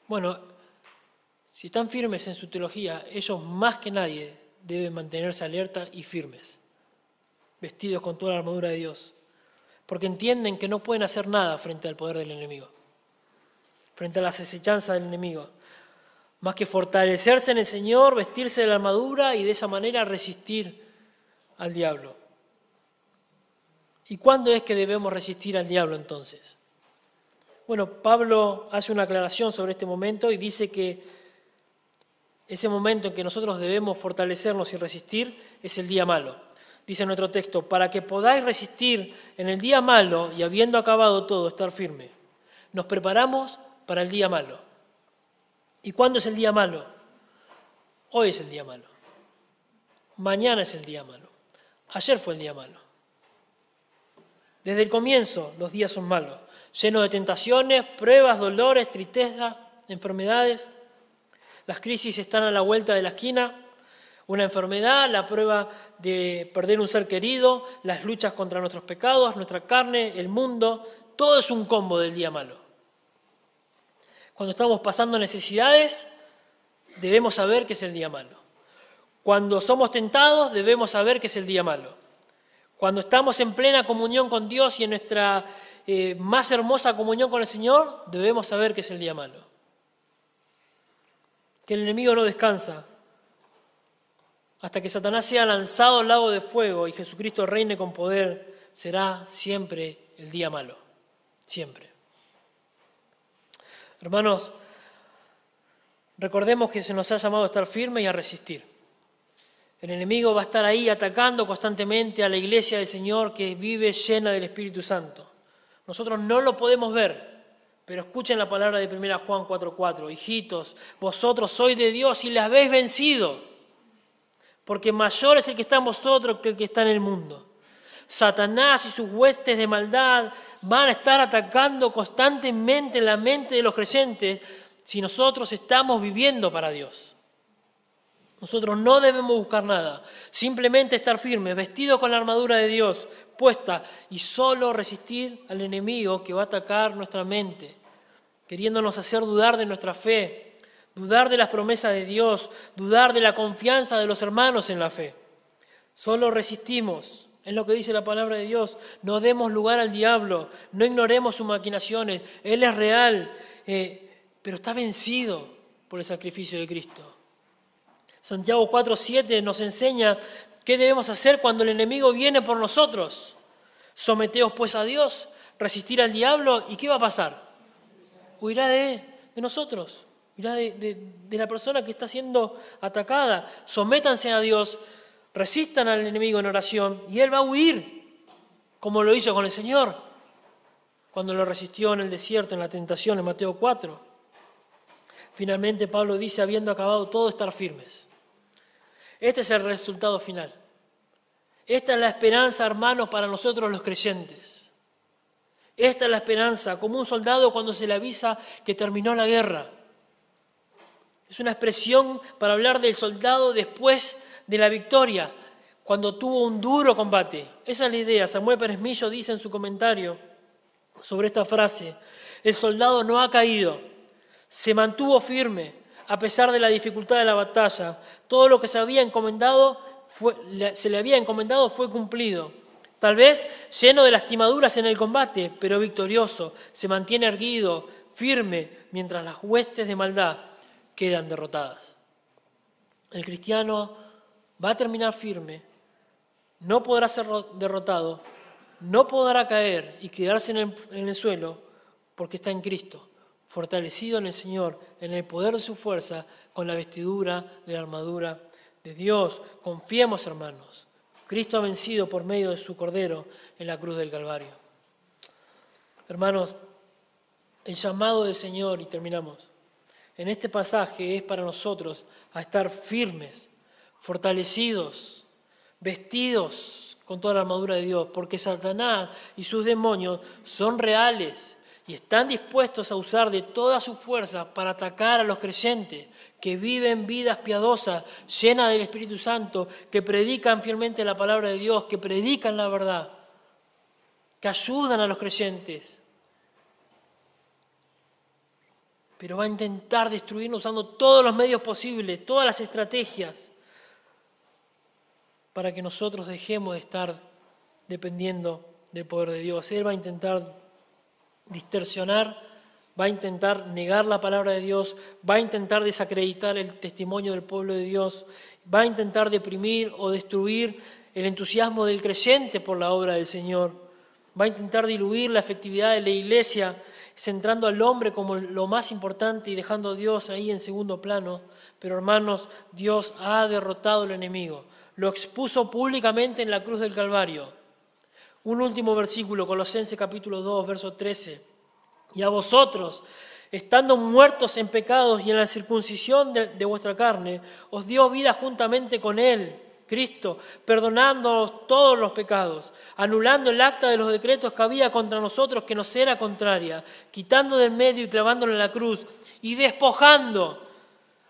Bueno, si están firmes en su teología, ellos más que nadie deben mantenerse alerta y firmes, vestidos con toda la armadura de Dios, porque entienden que no pueden hacer nada frente al poder del enemigo, frente a las acechanzas del enemigo, más que fortalecerse en el Señor, vestirse de la armadura y de esa manera resistir al diablo. ¿Y cuándo es que debemos resistir al diablo entonces? Bueno, Pablo hace una aclaración sobre este momento y dice que ese momento en que nosotros debemos fortalecernos y resistir es el día malo. Dice nuestro texto, para que podáis resistir en el día malo y habiendo acabado todo, estar firme. Nos preparamos para el día malo. ¿Y cuándo es el día malo? Hoy es el día malo. Mañana es el día malo. Ayer fue el día malo. Desde el comienzo los días son malos, llenos de tentaciones, pruebas, dolores, tristeza, enfermedades. Las crisis están a la vuelta de la esquina. Una enfermedad, la prueba de perder un ser querido, las luchas contra nuestros pecados, nuestra carne, el mundo, todo es un combo del día malo. Cuando estamos pasando necesidades, debemos saber que es el día malo. Cuando somos tentados, debemos saber que es el día malo. Cuando estamos en plena comunión con Dios y en nuestra eh, más hermosa comunión con el Señor, debemos saber que es el día malo que el enemigo no descansa hasta que Satanás sea lanzado al lago de fuego y Jesucristo reine con poder, será siempre el día malo, siempre. Hermanos, recordemos que se nos ha llamado a estar firmes y a resistir. El enemigo va a estar ahí atacando constantemente a la iglesia del Señor que vive llena del Espíritu Santo. Nosotros no lo podemos ver, pero escuchen la palabra de 1 Juan 4:4, hijitos, vosotros sois de Dios y le habéis vencido, porque mayor es el que está en vosotros que el que está en el mundo. Satanás y sus huestes de maldad van a estar atacando constantemente la mente de los creyentes si nosotros estamos viviendo para Dios. Nosotros no debemos buscar nada, simplemente estar firmes, vestidos con la armadura de Dios, puesta y solo resistir al enemigo que va a atacar nuestra mente, queriéndonos hacer dudar de nuestra fe, dudar de las promesas de Dios, dudar de la confianza de los hermanos en la fe. Solo resistimos, es lo que dice la palabra de Dios, no demos lugar al diablo, no ignoremos sus maquinaciones, Él es real, eh, pero está vencido por el sacrificio de Cristo. Santiago 4.7 nos enseña ¿Qué debemos hacer cuando el enemigo viene por nosotros? Someteos pues a Dios, resistir al diablo y ¿qué va a pasar? Huirá de, nosotros, huirá de, de la persona que está siendo atacada. Sométanse a Dios, resistan al enemigo en oración y él va a huir, como lo hizo con el Señor, cuando lo resistió en el desierto, en la tentación, en Mateo 4. Finalmente Pablo dice, habiendo acabado todo, estar firmes. Este es el resultado final. Esta es la esperanza, hermanos, para nosotros los creyentes. Esta es la esperanza, como un soldado cuando se le avisa que terminó la guerra. Es una expresión para hablar del soldado después de la victoria, cuando tuvo un duro combate. Esa es la idea. Samuel Pérez Millo dice en su comentario sobre esta frase, el soldado no ha caído, se mantuvo firme, a pesar de la dificultad de la batalla. Todo lo que se, había encomendado se le había encomendado fue cumplido. Tal vez lleno de lastimaduras en el combate, pero victorioso, se mantiene erguido, firme, mientras las huestes de maldad quedan derrotadas. El cristiano va a terminar firme, no podrá ser derrotado, no podrá caer y quedarse en el, suelo porque está en Cristo, fortalecido en el Señor, en el poder de su fuerza, con la vestidura de la armadura de Dios. Confiemos, hermanos. Cristo ha vencido por medio de su Cordero en la cruz del Calvario. Hermanos, el llamado del Señor, y terminamos, en este pasaje es para nosotros a estar firmes, fortalecidos, vestidos con toda la armadura de Dios, porque Satanás y sus demonios son reales y están dispuestos a usar de toda su fuerza para atacar a los creyentes que viven vidas piadosas, llenas del Espíritu Santo, que predican fielmente la palabra de Dios, que predican la verdad, que ayudan a los creyentes. Pero va a intentar destruirnos usando todos los medios posibles, todas las estrategias, para que nosotros dejemos de estar dependiendo del poder de Dios. Él va a intentar distorsionar va a intentar negar la palabra de Dios, va a intentar desacreditar el testimonio del pueblo de Dios, va a intentar deprimir o destruir el entusiasmo del creyente por la obra del Señor, va a intentar diluir la efectividad de la iglesia, centrando al hombre como lo más importante y dejando a Dios ahí en segundo plano. Pero hermanos, Dios ha derrotado al enemigo, lo expuso públicamente en la cruz del Calvario. Un último versículo, Colosenses capítulo 2, verso 13. Y a vosotros, estando muertos en pecados y en la circuncisión de, vuestra carne, os dio vida juntamente con Él, Cristo, perdonándonos todos los pecados, anulando el acta de los decretos que había contra nosotros que nos era contraria, quitando del medio y clavándolo en la cruz, y despojando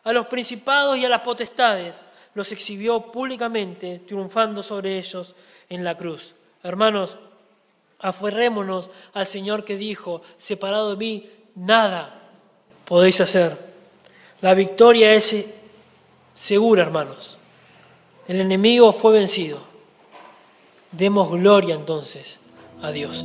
a los principados y a las potestades, los exhibió públicamente, triunfando sobre ellos en la cruz. Hermanos, Aferrémonos al Señor que dijo, separado de mí, nada podéis hacer. La victoria es segura, hermanos. El enemigo fue vencido. Demos gloria entonces a Dios.